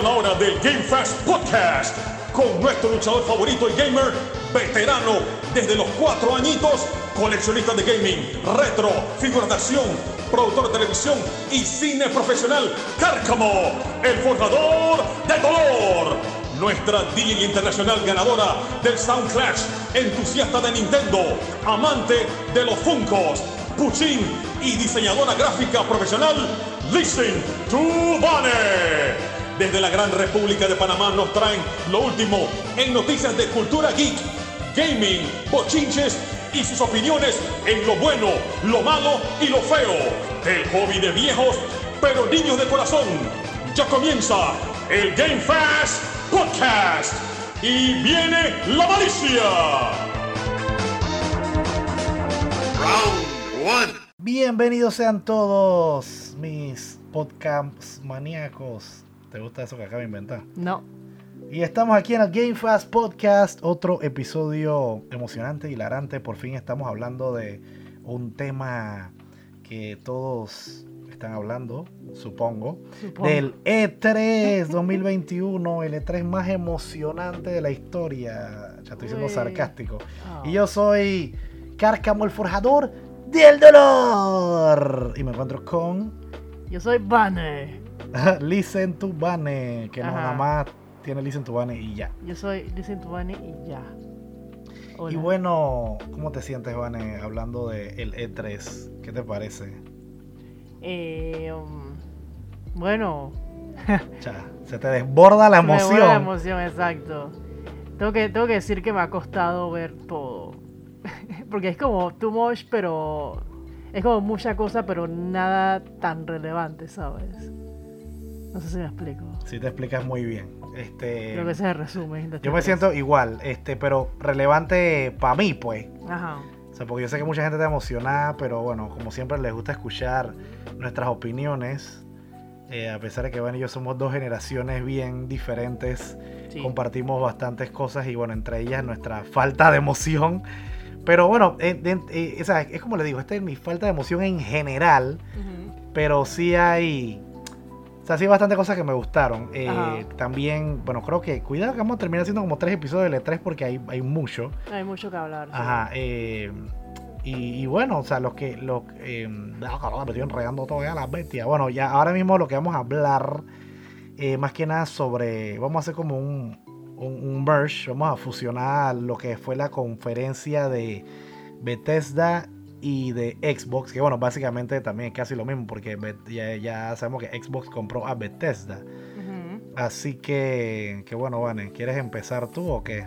La hora del Game Fast Podcast con nuestro luchador favorito y gamer, veterano desde los cuatro añitos, coleccionista de gaming, retro, figuras de acción, productor de televisión y cine profesional, Cárcamo, el forjador de dolor. Nuestra DJ internacional ganadora del Sound Clash, entusiasta de Nintendo, amante de los Funkos, Puchín y diseñadora gráfica profesional, Listen to Bunny. Desde la Gran República de Panamá nos traen lo último en noticias de cultura geek, gaming, bochinches y sus opiniones en lo bueno, lo malo y lo feo. El hobby de viejos, pero niños de corazón. Ya comienza el Game Fast Podcast. Y viene la malicia. Round one. Bienvenidos sean todos mis podcast maníacos. ¿Te gusta eso que acabo de inventar? No. Y estamos aquí en el Game Fast Podcast, otro episodio emocionante, hilarante. Por fin estamos hablando de un tema que todos están hablando, supongo, Supongo. del E E3 2021, el E3 más emocionante de la historia. Ya estoy siendo Uy. sarcástico. Ah. Y yo soy Cárcamo el Forjador del Dolor. Y me encuentro con Yo soy Banner. Listen to Bane, que no Ajá. nada más tiene Listen to Bane y ya. Yo soy Listen to Bunny y ya. Hola. Y bueno, ¿cómo te sientes, Vane, hablando del el E3? ¿Qué te parece? Eh, um, bueno. Se te desborda la me vuela emoción. La emoción, exacto. Tengo que, tengo que decir que me ha costado ver todo. Porque es como too much, pero. Es como mucha cosa, pero nada tan relevante, ¿sabes? No sé si me explico. Sí, te explicas muy bien. Este, Creo que ese es el resumen. yo me siento igual, este, pero relevante para mí, pues. Ajá. O sea, porque yo sé que mucha gente está emocionada, pero bueno, como siempre les gusta escuchar nuestras opiniones. eh, a pesar de que Van y yo somos dos generaciones bien diferentes, Sí. compartimos bastantes cosas y bueno, entre ellas nuestra falta de emoción. Pero bueno, eh, eh, es como le digo, esta es mi falta de emoción en general, Ujú. pero sí hay... O sea, sí hay bastantes cosas que me gustaron. Eh, también, bueno, creo que, cuidado que vamos a terminar haciendo como tres episodios de E3 porque hay, hay mucho. Hay mucho que hablar. sí. Ajá, eh, y, y bueno, o sea, los que. Los, eh, ah, me estoy enredando todavía las bestias. Bueno, ya ahora mismo lo que vamos a hablar, eh, más que nada sobre. Vamos a hacer como un, un, un merge, vamos a fusionar lo que fue la conferencia de Bethesda y de Xbox, que bueno, básicamente también es casi lo mismo, porque ya, ya sabemos que Xbox compró a Bethesda. Así que, que bueno, Vane, ¿quieres empezar tú o qué?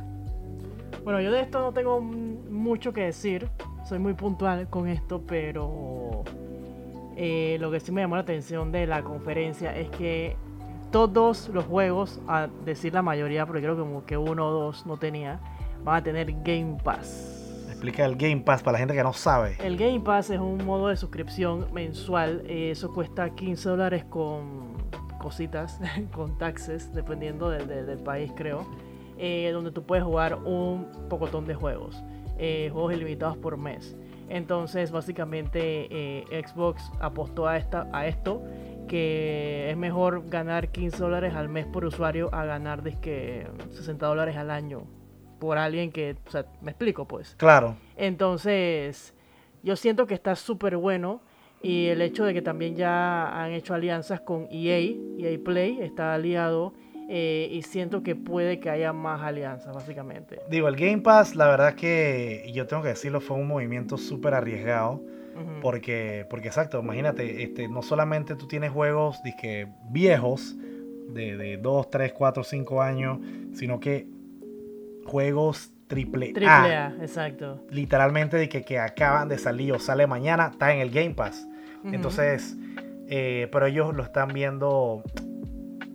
Bueno, yo de esto no tengo mucho que decir. Soy muy puntual con esto, pero eh, lo que sí me llamó la atención de la conferencia es que todos los juegos, a decir la mayoría, porque creo que como que uno o dos no tenía, van a tener Game Pass. El Game Pass para la gente que no sabe. El Game Pass es un modo de suscripción mensual. eh, Eso cuesta 15 dólares con cositas, con taxes, dependiendo del, país, creo. eh, donde tú puedes jugar un pocotón de juegos. eh, juegos ilimitados por mes. Entonces, básicamente, Xbox apostó a, esta, a esto. Que es mejor ganar 15 dólares al mes por usuario a ganar que 60 dólares al año por alguien que, o sea, me explico pues. Claro. Entonces, yo siento que está súper bueno. Y el hecho de que también ya han hecho alianzas con EA, EA Play está aliado. eh, y siento que puede que haya más alianzas, básicamente. Digo, el Game Pass, la verdad que yo tengo que decirlo, fue un movimiento súper arriesgado. Porque, porque exacto, imagínate, este, no solamente tú tienes juegos dizque, viejos, de, de 2, 3, 4, 5 años, sino que juegos triple, Triple A, A, exacto. literalmente de que, que acaban de salir o sale mañana, está en el Game Pass. Entonces, eh, pero ellos lo están viendo.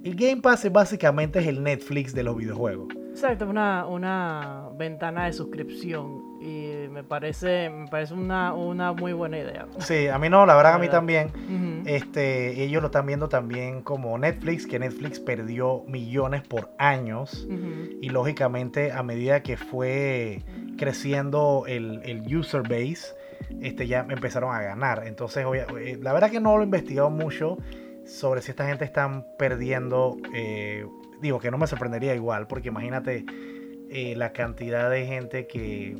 El Game Pass es básicamente es el Netflix de los videojuegos. Exacto, una, una ventana de suscripción. Y me parece, me parece una, una muy buena idea. Sí, a mí no, la verdad a mí también. Este, ellos lo están viendo también como Netflix, que Netflix perdió millones por años. Y lógicamente, a medida que fue creciendo el, el user base, este, ya empezaron a ganar. Entonces, eh, la verdad que no lo he investigado mucho. sobre si esta gente están perdiendo, eh, digo que no me sorprendería igual, porque imagínate eh, la cantidad de gente que,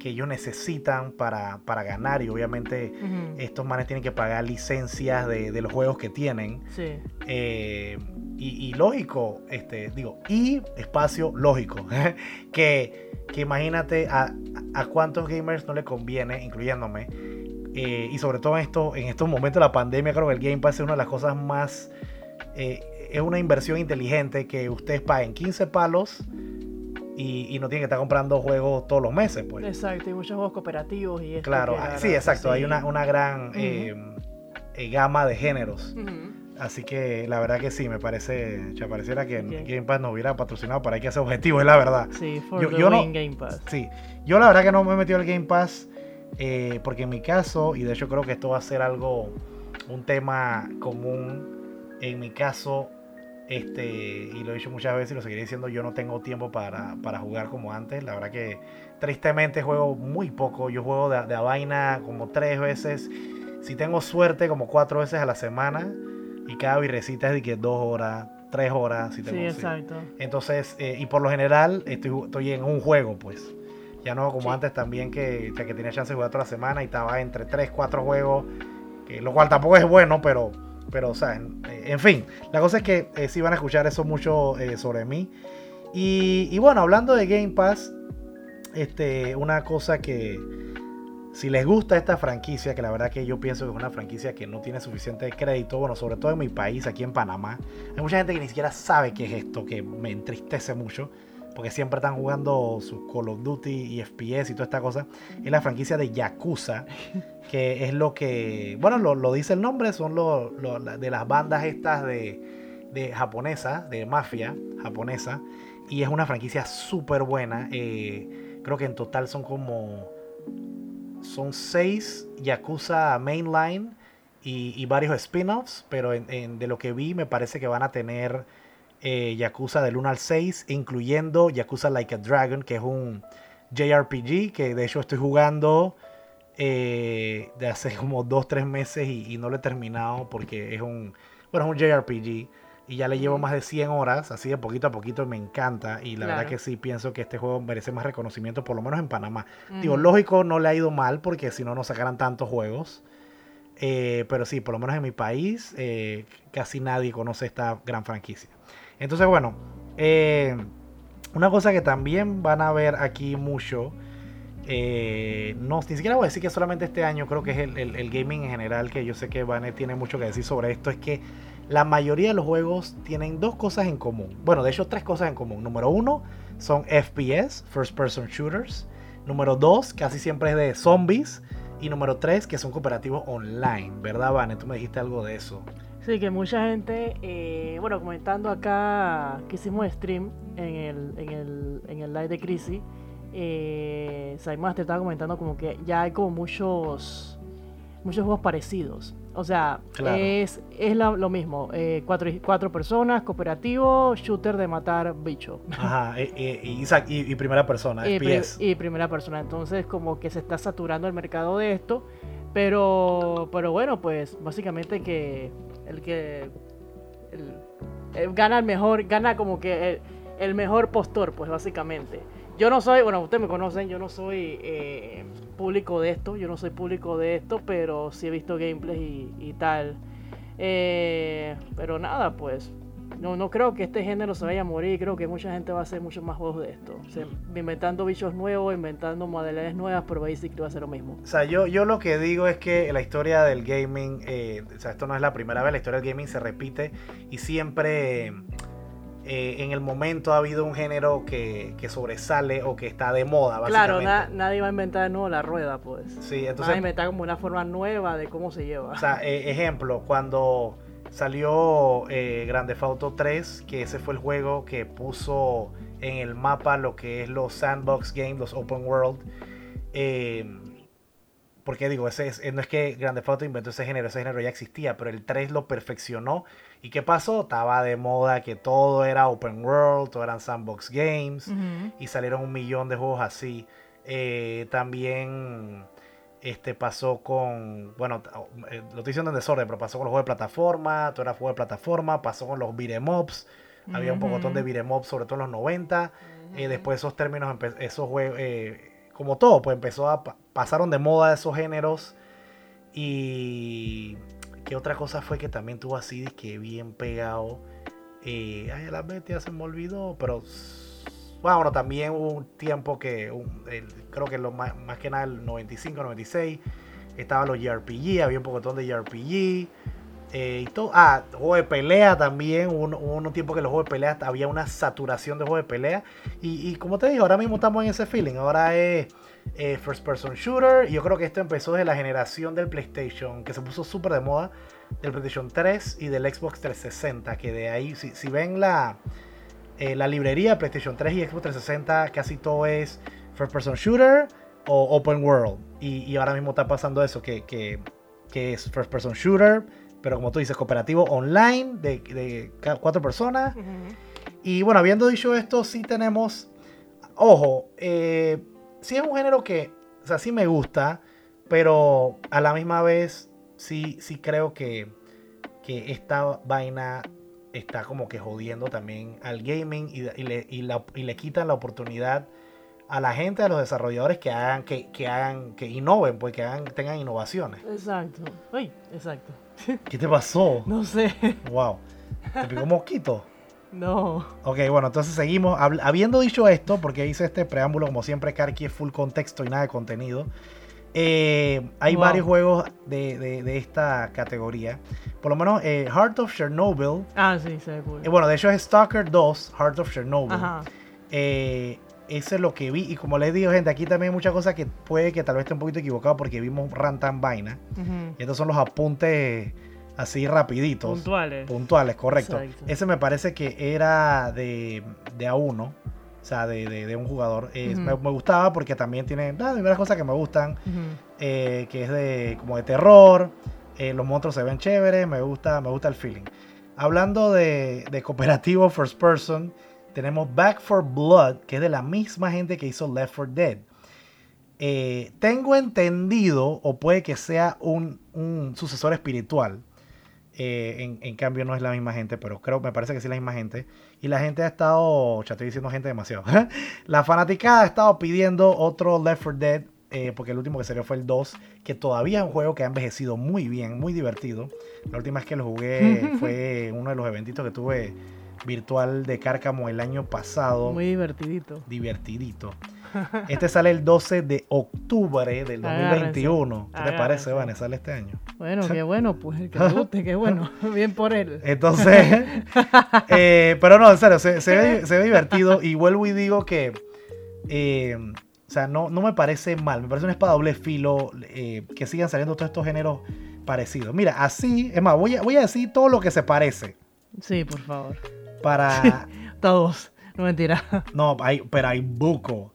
que ellos necesitan para, para ganar y obviamente Ujú. estos manes tienen que pagar licencias de, de los juegos que tienen. Sí. Eh, y, y lógico, este, digo, y espacio lógico, que, que imagínate a, a cuántos gamers no le conviene, incluyéndome, eh, y sobre todo en, esto, en estos momentos de la pandemia, creo que el Game Pass es una de las cosas más, eh, es una inversión inteligente que ustedes paguen 15 palos y, y no tienen que estar comprando juegos todos los meses, pues. Exacto, hay muchos juegos cooperativos y esto Claro, ah, sí, exacto, hay una, una gran eh, eh, gama de géneros. Así que la verdad que sí, me parece, ya pareciera que. Game Pass nos hubiera patrocinado para que ese objetivo, es la verdad. Sí, for Yo- the yo no- Game Pass. Sí, yo la verdad que no me he metido al Game Pass eh, porque en mi caso, y de hecho creo que esto va a ser algo, un tema común, en mi caso, este, y lo he dicho muchas veces y lo seguiré diciendo, yo no tengo tiempo para, para jugar como antes, la verdad que tristemente juego muy poco, yo juego de, de a vaina como tres veces, si tengo suerte como cuatro veces a la semana, y cada virrecita es de que dos horas, tres horas, si tengo Sí, sí. exacto. Entonces, eh, y por lo general estoy, estoy en un juego, pues. Ya no como Sí. antes también, que, que tenía chance de jugar toda la semana y estaba entre 3, 4 juegos, que, lo cual tampoco es bueno, pero, pero o sea, en, eh, en fin. La cosa es que eh, sí van a escuchar eso mucho eh, sobre mí. Y, y bueno, hablando de Game Pass, este, una cosa que si les gusta esta franquicia, que la verdad que yo pienso que es una franquicia que no tiene suficiente crédito, bueno, sobre todo en mi país, aquí en Panamá, hay mucha gente que ni siquiera sabe qué es esto, que me entristece mucho, porque siempre están jugando sus Call of Duty y FPS y toda esta cosa. Es la franquicia de Yakuza, que es lo que, bueno, lo, dice el nombre, son lo, de las bandas estas de, de japonesas, de mafia japonesa, y es una franquicia súper buena. eh, creo que en total son como son seis Yakuza Mainline y, varios spin-offs, pero en- de lo que vi me parece que van a tener eh, Yakuza del 1 al 6, incluyendo Yakuza Like a Dragon, que es un JRPG que de hecho estoy jugando eh, de hace como 2-3 meses y, y no lo he terminado porque es un, bueno, es un JRPG y ya le llevo más de 100 horas, así de poquito a poquito y me encanta y la verdad que sí pienso que este juego merece más reconocimiento, por lo menos en Panamá. Digo, Ujú. lógico, no le ha ido mal porque si no, no sacaran tantos juegos. Eh, pero sí, por lo menos en mi país, eh, casi nadie conoce esta gran franquicia. Entonces, bueno, eh, una cosa que también van a ver aquí mucho, eh, no, ni siquiera voy a decir que solamente este año, creo que es el, el- gaming en general, que yo sé que Vanet tiene mucho que decir sobre esto, es que la mayoría de los juegos tienen dos cosas en común. Bueno, de hecho, tres cosas en común. Número uno, son FPS, First Person Shooters. Número dos, casi siempre es de zombies. Y número tres, que son cooperativos online, ¿verdad, Vane? Tú me dijiste algo de eso. Sí, que mucha gente, eh, bueno, comentando acá que hicimos stream en el, en el, en el live de Crisis, eh, Sidemaster estaba comentando como que ya hay como muchos, muchos juegos parecidos. O sea, Claro. es, es la- lo mismo, eh, cuatro, cuatro personas, cooperativo, shooter de matar bicho. Ajá, e- e- y, y, y primera persona, pri- y primera persona. Entonces, como que se está saturando el mercado de esto. Pero, pero bueno, pues básicamente que el que el- el gana el mejor, gana como que el, el mejor postor, pues básicamente. Yo no soy, bueno, ustedes me conocen, yo no soy eh, público de esto, yo no soy público de esto, pero sí he visto gameplays y, y tal. Eh, pero nada, pues no, no creo que este género se vaya a morir. Creo que mucha gente va a hacer muchos más juegos de esto. O sea, inventando bichos nuevos, inventando modalidades nuevas, pero Basic va a ser lo mismo. O sea, yo, yo lo que digo es que la historia del gaming, eh, o sea, esto no es la primera vez, la historia del gaming se repite y siempre eh, en el momento ha habido un género que, que sobresale o que está de moda, Claro, básicamente. na- nadie va a inventar de nuevo la rueda, pues. Sí, Nadie va a entonces, inventar como una forma nueva de cómo se lleva. o sea, eh, ejemplo, cuando salió eh, Grand Theft Auto 3, que ese fue el juego que puso en el mapa lo que es los sandbox games, los open world. eh, porque digo, ese es- eh, no es que Grand Theft Auto inventó ese género, ese género ya existía, pero el 3 lo perfeccionó. ¿Y qué pasó? Estaba de moda que todo era open world, todo eran sandbox games y salieron un millón de juegos así. Eh, también Este pasó con, bueno, eh, lo estoy diciendo en desorden, pero pasó con los juegos de plataforma, todo era juego de plataforma, pasó con los beat'em ups, había un poco de beat'em ups, sobre todo en los 90, eh, después esos términos, esos juegos, eh, como todo, pues empezó a, pasaron de moda esos géneros y ¿qué otra cosa fue que también tuvo así que bien pegado? ay, la bestia se me olvidó, pero bueno, también hubo un tiempo que, creo que lo más, más, que nada el 95, 96, estaban los JRPG, había un poquitón de JRPG. Eh, y todo, ah, juego de pelea también. Hubo, un tiempo que los juegos de pelea había una saturación de juegos de pelea. Y, como te digo, ahora mismo estamos en ese feeling. Ahora es eh, first person shooter. Y yo creo que esto empezó desde la generación del PlayStation, que se puso súper de moda, del PlayStation 3 y del Xbox 360. Que de ahí, si, si ven la, eh, la librería PlayStation 3 y Xbox 360 casi todo es first person shooter o open world. Y, ahora mismo está pasando eso, que, que, es first person shooter, pero como tú dices, cooperativo online de, cuatro personas. Y bueno, habiendo dicho esto, sí tenemos, ojo, eh, sí es un género que, o sea, sí me gusta, pero a la misma vez sí, sí creo que, que esta vaina está como que jodiendo también al gaming y, le, y, le, quitan la oportunidad a la gente, a los desarrolladores que hagan, que, que hagan, que innoven, pues que hagan, tengan innovaciones. Exacto. Uy, exacto. ¿Qué te pasó? No sé. Wow. ¿Te picó mosquito? No. Ok, bueno, entonces seguimos. Habiendo dicho esto, porque hice este preámbulo, como siempre, Karki es full contexto y nada de contenido. Eh, hay varios juegos de, esta categoría. Por lo menos eh, Heart of Chernobyl. Ah, sí, se ve eh, bueno, de hecho es Stalker 2, Heart of Chernobyl. ese es lo que vi. Y como les digo, gente, aquí también hay muchas cosas que puede que tal vez esté un poquito equivocado porque vimos Rantan Vaina. Y estos son los apuntes así rapiditos. Puntuales. Puntuales, correcto. Ese me parece que era de, de A1 o sea, de, un jugador. me, gustaba porque también tiene las primeras cosas que me gustan, eh, que es de como de terror, eh, los monstruos se ven chéveres, me gusta, me gusta el feeling. Hablando de, cooperativo first person, tenemos Back for Blood, que es de la misma gente que hizo Left 4 Dead. Eh, tengo entendido, o puede que sea un, un sucesor espiritual, eh, en, cambio no es la misma gente, pero creo, me parece que sí es la misma gente. Y la gente ha estado, ya estoy diciendo gente demasiado. la fanaticada ha estado pidiendo otro Left 4 Dead, eh, porque el último que salió fue el 2, que todavía es un juego que ha envejecido muy bien, muy divertido. La última vez que lo jugué fue uno de los eventitos que tuve virtual de Cárcamo el año pasado. Muy divertidito. Divertidito. Este sale el 12 de octubre del 2021. ¿Qué te parece, Vanessa? Sale este año. Bueno, qué bueno, pues que te guste, qué bueno. Bien por él. Entonces, eh, pero no, en serio, se, ve, divertido y vuelvo y digo que, eh, o sea, no, no me parece mal, me parece una espada doble filo eh, que sigan saliendo todos estos géneros parecidos. Mira, así, es más, voy a, voy a decir todo lo que se parece. Sí, por favor. Para... Todos, no mentira. No, hay, pero hay buco.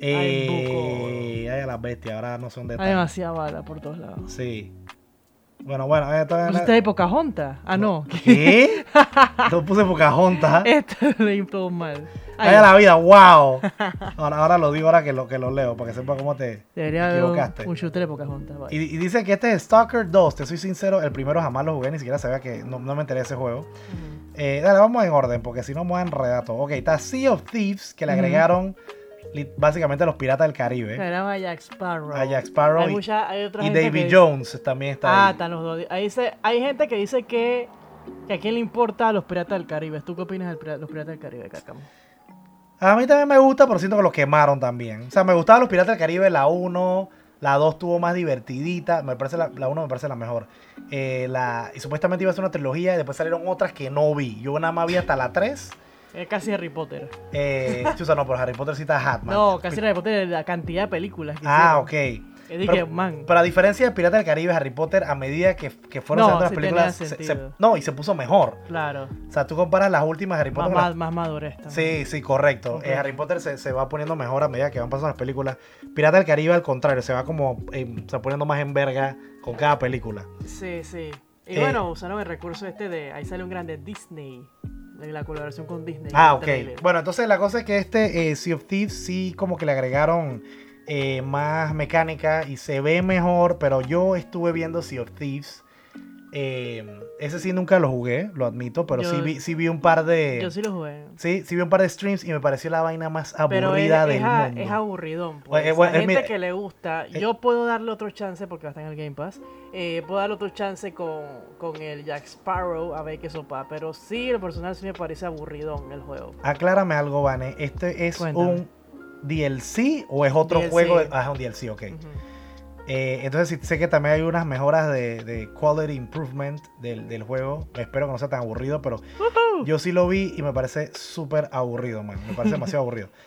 Eh, hay las bestias, ahora no son de Hay demasiada bala por todos lados. Sí. Bueno, bueno, esto es. ¿Usted de Pocahontas? Ah, no. ¿Qué? Yo puse Pocahontas. Esto leí todo mal. Ay, la vida, wow. Ahora, ahora, lo digo ahora que lo, que lo leo, para que sepa cómo te Debería equivocaste. Un, shooter de Pocahontas. Y, y, dice que este es Stalker 2. Te soy sincero, el primero jamás lo jugué, ni siquiera sabía que no, no me enteré de ese juego. eh, dale, vamos en orden, porque si no me voy a enredar todo. Ok, está Sea of Thieves, que le agregaron básicamente los piratas del Caribe. Era a Jack Sparrow. A Jack Sparrow. Hay mucha, hay otra y David Jones también está ah, ahí. están los dos. Ahí hay gente que dice que, que a quién le importa a los piratas del Caribe. ¿Tú qué opinas de los piratas del Caribe, Cacamo? A mí también me gusta, pero siento que los quemaron también. O sea, me gustaban los piratas del Caribe, la 1. La 2 estuvo más divertidita. Me parece la, 1 me parece la mejor. Eh, la, y supuestamente iba a ser una trilogía y después salieron otras que no vi. Yo nada más vi hasta la 3. Es casi Harry Potter. Eh, Chusa, no, pero Harry Potter está Hatman. No, casi Harry Potter la cantidad de películas que Ah, ok. pero, man. pero, a diferencia de Pirata del Caribe, Harry Potter, a medida que, que fueron saliendo las películas, se, no, y se puso mejor. Claro. O sea, tú comparas las últimas Harry Potter. Más, más, madurez Sí, sí, correcto. Eh, Harry Potter se, se, va poniendo mejor a medida que van pasando las películas. Pirata del Caribe, al contrario, se va como eh, se poniendo más en verga con cada película. Sí, sí. Y bueno, usaron el recurso este de. Ahí sale un grande Disney la colaboración con Disney. Ah, ok. Bueno, entonces la cosa es que este eh, Sea of Thieves sí como que le agregaron eh, más mecánica y se ve mejor, pero yo estuve viendo Sea of Thieves. Eh, ese sí nunca lo jugué, lo admito, pero Yo- sí, vi, sí vi un par de... Yo sí lo jugué. Sí, sí vi un par de streams y me pareció la vaina más Pero es, aburrida es del a- mundo. es aburridón. Pues. eh, bueno, La gente que le gusta, eh, yo puedo darle otro chance porque va a estar en el Game Pass. eh, puedo darle otro chance con, con el Jack Sparrow a ver qué sopa. Pero sí, el personal sí me parece aburridón el juego. Aclárame algo, Vane. ¿Este es Cuéntame. un DLC o es otro DLC. juego? Ah, es un DLC, ok. Eh, entonces sí, sé que también hay unas mejoras de, de quality improvement del, del juego. Espero que no sea tan aburrido, pero yo sí lo vi y me parece súper aburrido, man. Me parece demasiado aburrido.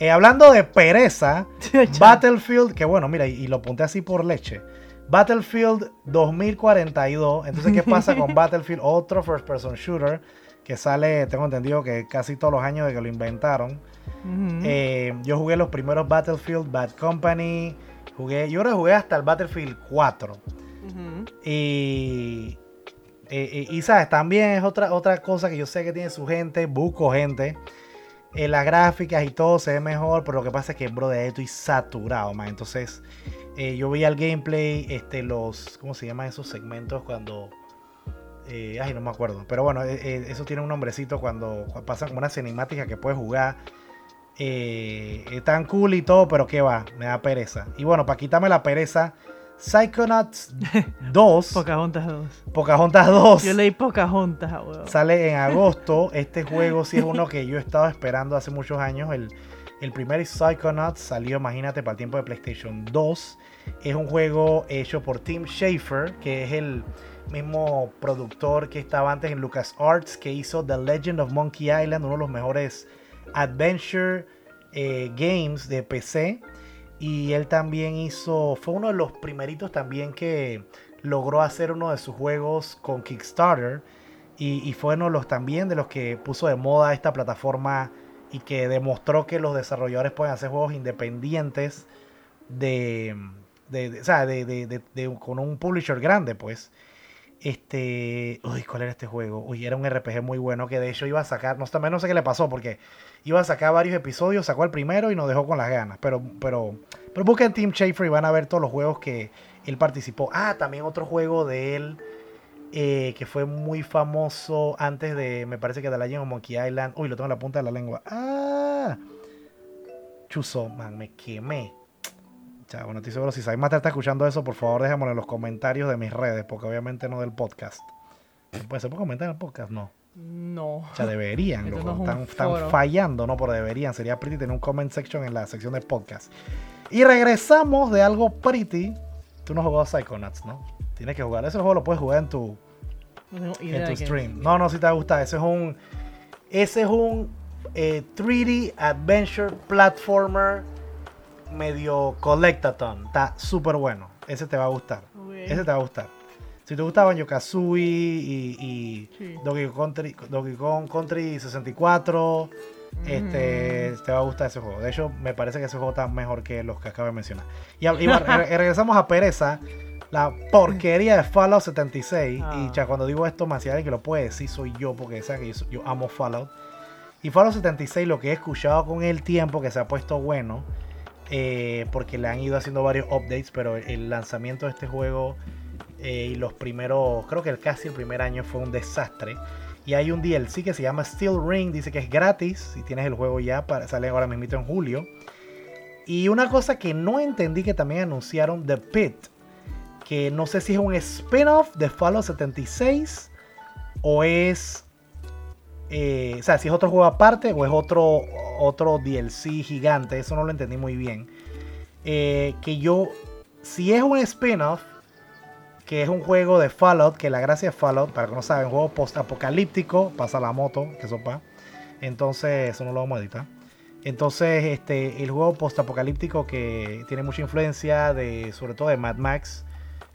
Eh, hablando de pereza, Battlefield, que bueno, mira, y, y lo apunté así por leche. Battlefield 2042. Entonces, ¿qué pasa con Battlefield? Otro first person shooter que sale, tengo entendido que casi todos los años de que lo inventaron. Eh, yo jugué los primeros Battlefield, Bad Company. Jugué, yo creo que jugué hasta el Battlefield 4. Ujú. Y, eh, y, y, sabes, también es otra, otra cosa que yo sé que tiene su gente, busco gente. Eh, las gráficas y todo se ve mejor, pero lo que pasa es que, bro, de ahí estoy saturado, man. Entonces, eh, yo veía el gameplay, este, los, ¿cómo se llaman esos segmentos cuando... eh, ay, no me acuerdo. Pero bueno, eh, eso tiene un nombrecito cuando pasan como una cinemática que puedes jugar. Eh, tan cool y todo, pero qué va, me da pereza. Y bueno, para quitarme la pereza, Psychonauts 2, Pocahontas 2. Pocahontas 2, Yo leí Pocahontas, weón. sale en agosto. Este juego sí es uno que yo he estado esperando hace muchos años. El, el primer Psychonauts salió, imagínate, para el tiempo de PlayStation 2. Es un juego hecho por Tim Schafer, que es el mismo productor que estaba antes en LucasArts, que hizo The Legend of Monkey Island, uno de los mejores adventure eh, games de PC. Y él también hizo, fue uno de los primeritos también que logró hacer uno de sus juegos con Kickstarter. Y, y fue uno de los también de los que puso de moda esta plataforma y que demostró que los desarrolladores pueden hacer juegos independientes de, de, de- o sea, de- de- con un publisher grande, pues. Este, uy, ¿cuál era este juego? Uy, era un RPG muy bueno que de hecho iba a sacar, no, también no sé qué le pasó porque iba a sacar varios episodios, sacó el primero y nos dejó con las ganas, pero, pero, pero busquen Team Schafer y van a ver todos los juegos que él participó. Ah, también otro juego de él eh, que fue muy famoso antes de, me parece que de Legend of Monkey Island. Uy, lo tengo en la punta de la lengua. Ah, Chuzo, man, me quemé. Ya, bueno, estoy seguro, si Saimata está escuchando eso, por favor déjamelo en los comentarios de mis redes, porque obviamente no del podcast. Pues se puede comentar en el podcast, no. No. O sea, deberían, loco. no Están, fallando, ¿no? Pero deberían. Sería pretty tener un comment section en la sección de podcast. Y regresamos de algo pretty. Tú no has jugado Psychonauts, ¿no? Tienes que jugar. Ese juego lo puedes jugar en tu, No en tu stream. No, no, si te va a gustar. Ese es un. Ese es un eh, 3D Adventure Platformer medio collectathon. Está súper bueno. Ese te va a gustar. Ese te va a gustar. Si te gustaban Banjo-Kazooie y, y Sí. Donkey Kong Country, Donkey Kong Country 64, este, Mm. te va a gustar ese juego. De hecho, me parece que ese juego está mejor que los que acabo de mencionar. Y, regresamos a Pereza. La porquería de Fallout 76. Ah. Y ya cuando digo esto, más si alguien que lo puede decir, soy yo, porque sabe que yo, yo amo Fallout. Y Fallout 76, lo que he escuchado con el tiempo, que se ha puesto bueno, eh, porque le han ido haciendo varios updates, pero el lanzamiento de este juego eh, y los primeros, creo que el, casi el primer año fue un desastre. Y hay un DLC que se llama Steel Ring, dice que es gratis, si tienes el juego ya, para, sale ahora mismo en julio. Y una cosa que no entendí que también anunciaron, The Pit, que no sé si es un spin-off de Fallout 76 o es eh, o sea, si es otro juego aparte o es otro, otro DLC gigante, eso no lo entendí muy bien. Eh, que yo, si es un spin-off, que es un juego de Fallout, que la gracia de Fallout, para que no saben, un juego post-apocalíptico, pasa la moto, que sopa. Entonces, eso no lo vamos a editar. Entonces, este, el juego post-apocalíptico que tiene mucha influencia de, sobre todo de Mad Max,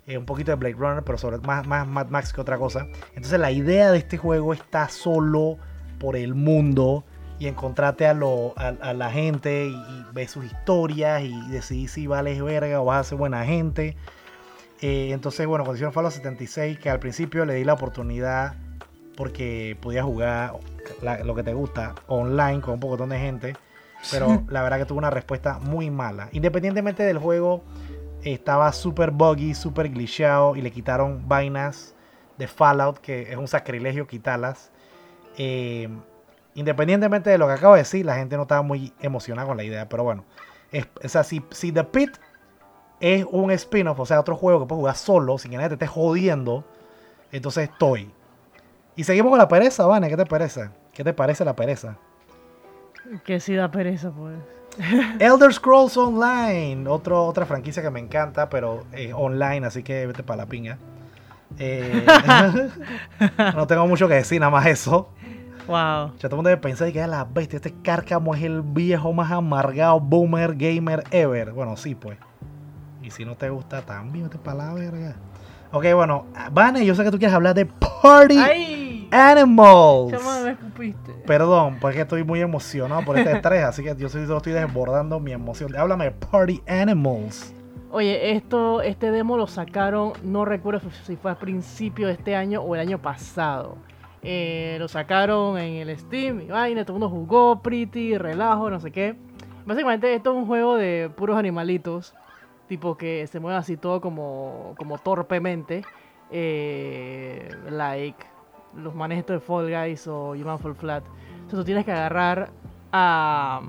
eh, un poquito de Blade Runner, pero sobre más, más Mad Max que otra cosa. Entonces la idea de este juego está solo por el mundo y encontrarte a, lo, a, a la gente y, y ver sus historias y decidir si vales verga o vas a ser buena gente. Eh, entonces, bueno, cuando hicieron Fallout 76, que al principio le di la oportunidad porque podía jugar la- lo que te gusta online con un poco de gente. pero la verdad que tuvo una respuesta muy mala. Independientemente del juego, estaba súper buggy, súper glitchado y le quitaron vainas de Fallout, que es un sacrilegio quitarlas. Eh, independientemente de lo que acabo de decir, la gente no estaba muy emocionada con la idea, pero bueno. O sea, si, si The Pit es un spin-off, o sea, otro juego que puedes jugar solo, sin que nadie te esté jodiendo, entonces estoy. Y seguimos con la pereza, Vane, ¿qué te parece? ¿Qué te parece la pereza? Que sí da pereza, pues. Elder Scrolls Online, otro, otra franquicia que me encanta, pero eh, online, así que vete para la piña. Eh, no tengo mucho que decir, nada más eso. Wow. Ya todo el mundo debe pensar que es la bestia. Este cárcamo es el viejo más amargado boomer gamer ever. Bueno, sí, pues. Y si no te gusta, también vete para la verga. Ok, bueno, Vane, yo sé que tú quieres hablar de Party ¡Ay! Animals. Chama, me escupiste. Perdón, porque estoy muy emocionado por este estrés, así que yo solo estoy desbordando mi emoción. Háblame de Party Animals. Oye, esto, este demo lo sacaron, no recuerdo si fue a principio de este año o el año pasado. Eh, lo sacaron en el Steam y vaina, todo el mundo jugó, pretty, relajo, no sé qué. Básicamente esto es un juego de puros animalitos, tipo que se mueven así todo como, como torpemente. Eh, like los manes de Fall Guys o Human Fall Flat. Entonces tú tienes que agarrar a...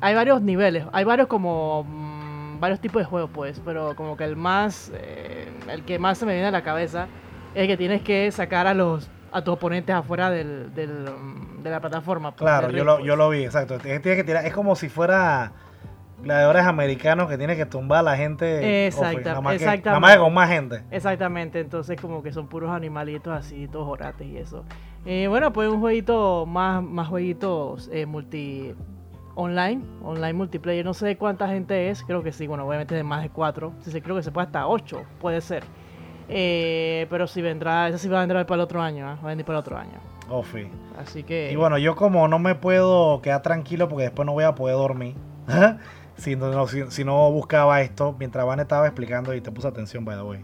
Hay varios niveles, hay varios como... mm, varios tipos de juegos pues, pero como que el más... eh, el que más se me viene a la cabeza es que tienes que sacar a los a tus oponentes afuera del, del, mm, de la plataforma. pues, Claro, yo ring, lo, yo pues. lo vi, exacto. Tiene que tirar, es como si fuera gladiadores americanos que tiene que tumbar a la gente. Exacta- nada más que- exactamente. Nada más que con más gente. Exactamente, entonces como que son puros animalitos así, todos orates y eso. Eh, bueno, pues un jueguito, más, más jueguitos eh, multi online, online multiplayer, no sé cuánta gente es, creo que sí, bueno, obviamente de más de cuatro, sí, sí, creo que se puede hasta ocho, puede ser. Eh, pero si vendrá, ese sí va a vendrá para el otro año, ¿ah? va a venir para el otro año. Ofi. Así que... Y bueno, yo como no me puedo quedar tranquilo porque después no voy a poder dormir. si, no, si, si no buscaba esto mientras Van estaba explicando y te puse atención, by the way.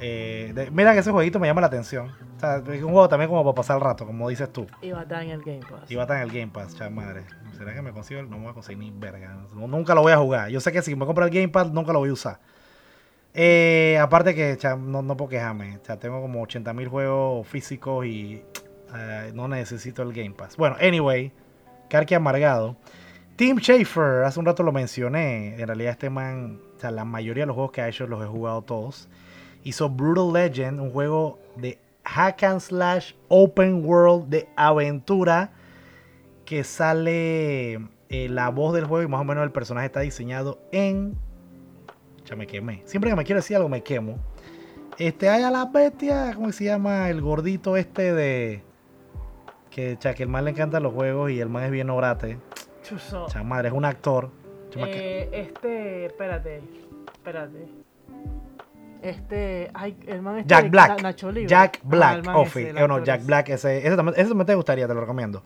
Eh, de- mira que ese jueguito me llama la atención. O sea, es un juego también como para pasar el rato, como dices tú. Y va a estar en el Game Pass. Y va a estar en el Game Pass, cha madre. ¿Será que me consigo? No me voy a conseguir ni verga. No- Nunca lo voy a jugar. Yo sé que si me compro el Game Pass, nunca lo voy a usar. Eh, aparte que cha, no, no puedo quejarme. cha, tengo como 80 mil juegos físicos y eh, no necesito el Game Pass. Bueno, anyway, Carque Amargado. Tim Schafer, hace un rato lo mencioné. En realidad, este man, o sea, la mayoría de los juegos que ha hecho los he jugado todos. Hizo Brutal Legend, un juego de hack and slash open world de aventura que sale eh, la voz del juego y más o menos el personaje está diseñado en. Ya me quemé. Siempre que me quiero decir algo me quemo. Este, hay a la bestia, ¿cómo se llama? El gordito este de. Que, cha, que el man le encantan los juegos y el man es bien orate. Chuzo. Cha, madre, es un actor. Chama, que- Eh, este, espérate, espérate. Este, ay, el man este Jack de Black. Na- Nacho Libre. Jack Ah, Black, Ofi. ese, el Eh, no, Jack. Black, ese, ese, también, ese también te gustaría, te lo recomiendo.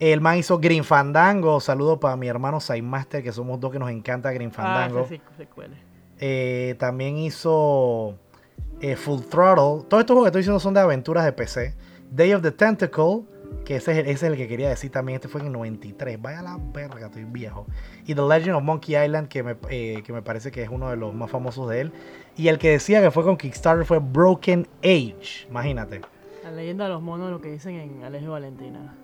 El man hizo Green Fandango. Saludo para mi hermano Master, que somos dos que nos encanta Green Fandango. Ah, sí. Eh, también hizo eh, Full Throttle. Todos estos juegos que estoy diciendo son de aventuras de PC. Day of the Tentacle, que ese es, el, ese es el que quería decir también. Este fue en el 93. Vaya la verga, estoy viejo. Y The Legend of Monkey Island, que me, eh, que me parece que es uno de los más famosos de él. Y el que decía que fue con Kickstarter fue Broken Age. Imagínate. La leyenda de los monos, lo que dicen en Alejo Valentina.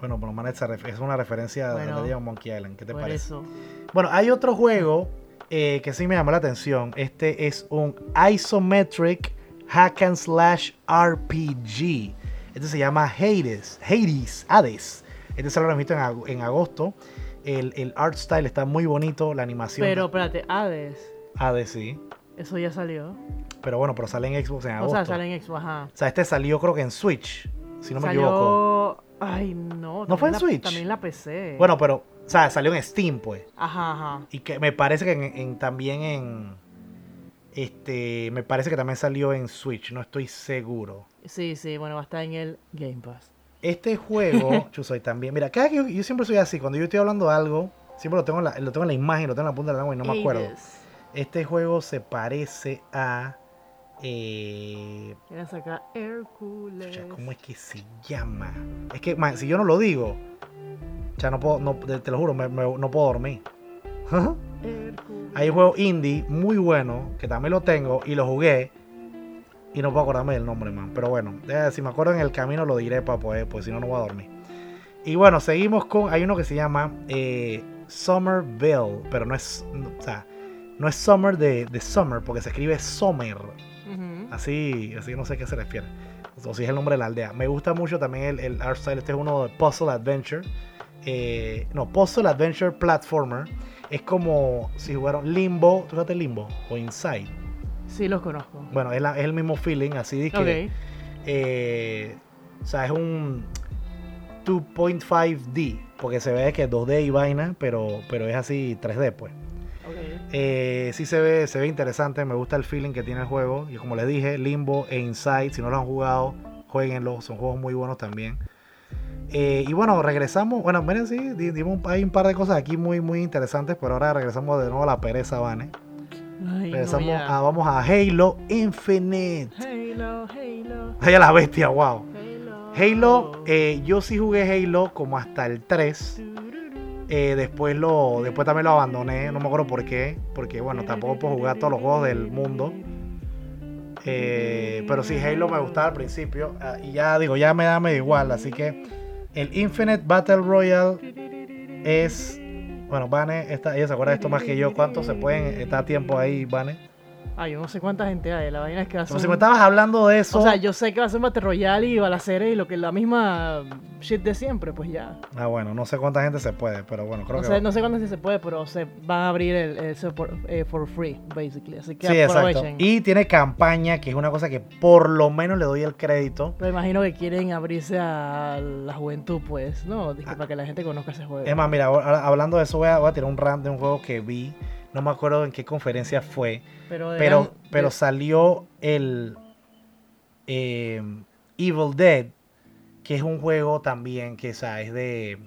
Bueno, por lo menos es una referencia de Bueno, The Legend of Monkey Island. ¿Qué te parece? eso. Bueno, hay otro juego eh, que sí me llamó la atención. Este es un isometric hack and slash RPG. Este se llama Hades. Hades. Hades. Este se lo remito en, ag- en agosto. El, el art style está muy bonito. La animación. Pero espérate, Hades, Hades, sí. eso ya salió. Pero bueno, pero sale en Xbox en O agosto. sea, sale en Xbox, ajá. O sea, este salió creo que en Switch. Si no me salió... equivoco. Ay, no. ¿No fue en la- Switch? También la PC. Bueno, pero, o sea, salió en Steam, pues. Ajá, ajá. Y que me parece que en- en- también en. Este. Me parece que también salió en Switch, no estoy seguro. Sí, sí, bueno, va a estar en el Game Pass. Este juego, yo soy también. Mira, cada que yo, yo siempre soy así. Cuando yo estoy hablando de algo, siempre lo tengo, en la, lo tengo en la imagen, lo tengo en la punta de la lengua y no me acuerdo. Este juego se parece a. Eh, sacar Hércules. ¿Cómo es que se llama? Es que, man, si yo no lo digo, sea, no puedo, no, te te lo juro, me- me- no puedo dormir. Hay un juego indie muy bueno, que también lo tengo, y lo jugué. Y no puedo acordarme del nombre, man. Pero bueno, eh, si me acuerdo en el camino lo diré para poder, pues si no, no voy a dormir. Y bueno, seguimos con. Hay uno que se llama eh, Somerville, pero no es. o sea, no es Summer de, de Summer, porque se escribe Summer. Ujú. Así, así no sé a qué se refiere. O si es el nombre de la aldea. Me gusta mucho también el, el art style. Este es uno de Puzzle Adventure. Eh, no, Puzzle Adventure Platformer. Es como si jugaron Limbo. ¿Tú jugaste Limbo? O Inside. Sí, los conozco. Bueno, es, la- es el mismo feeling. Así de que. Ok. eh, o sea, es un 2.5D. Porque se ve que es 2D y vaina. Pero, pero es así 3D, pues. Ok. Eh, sí se ve, se ve interesante, me gusta el feeling que tiene el juego. Y como les dije, Limbo e Inside, si no lo han jugado, jueguenlo, son juegos muy buenos también. Eh, y bueno, regresamos. Bueno, miren, sí, di- dimos un- hay un par de cosas aquí muy, muy interesantes, pero ahora regresamos de nuevo a la pereza, Vane. Ay, Regresamos a, vamos a Halo Infinite. Halo, Halo, Ay, la bestia, wow. Halo. Halo, eh, yo sí jugué Halo como hasta el 3. Eh, después lo después también lo abandoné, no me acuerdo por qué, porque bueno, tampoco puedo jugar todos los juegos del mundo. Pero sí, Halo me gustaba al principio ah, y ya digo, ya me da medio igual, así que el Infinite Battle Royale es bueno, Vane, esta, ella se acuerda de esto más que yo, ¿cuánto se pueden estar a tiempo ahí, Vane? Ay, yo no sé cuánta gente hay. La vaina es que va a ser. Como si me estabas hablando de eso. O sea, yo sé que va a ser Battle Royale y balaceres y lo que la misma shit de siempre, pues ya. Ah, bueno, no sé cuánta gente se puede, pero bueno, creo No que sé, no sé cuándo sí se puede, pero se van a abrir el, el por, eh, for free, basically. Así que Sí, exacto. aprovechen. Y tiene campaña, que es una cosa que por lo menos le doy el crédito. Pero imagino que quieren abrirse a la juventud, pues, ¿no? Ah. para que la gente conozca ese juego. Es más, mira, hablando de eso, voy a, voy a tirar un rant de un juego que vi. No me acuerdo en qué conferencia fue. pero de Pero, gran- pero de- salió el eh, Evil Dead, que es un juego también que o sea, es de.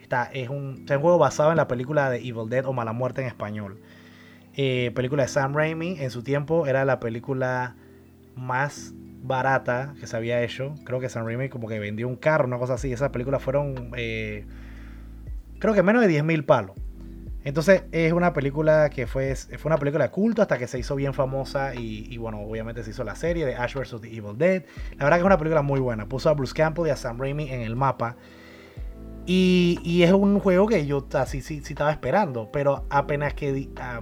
Está, es un, es un juego basado en la película de Evil Dead o Mala Muerte en español. Eh, película de Sam Raimi. En su tiempo era la película más barata que se había hecho. Creo que Sam Raimi como que vendió un carro, una cosa así. Esas películas fueron, eh, creo que menos de 10 mil palos. Entonces es una película que fue, fue una película de culto hasta que se hizo bien famosa y, bueno, obviamente se hizo la serie de Ash vs. The Evil Dead. La verdad que es una película muy buena. Puso a Bruce Campbell y a Sam Raimi en el mapa. Y, es un juego que yo así sí, sí estaba esperando. Pero apenas que... ah,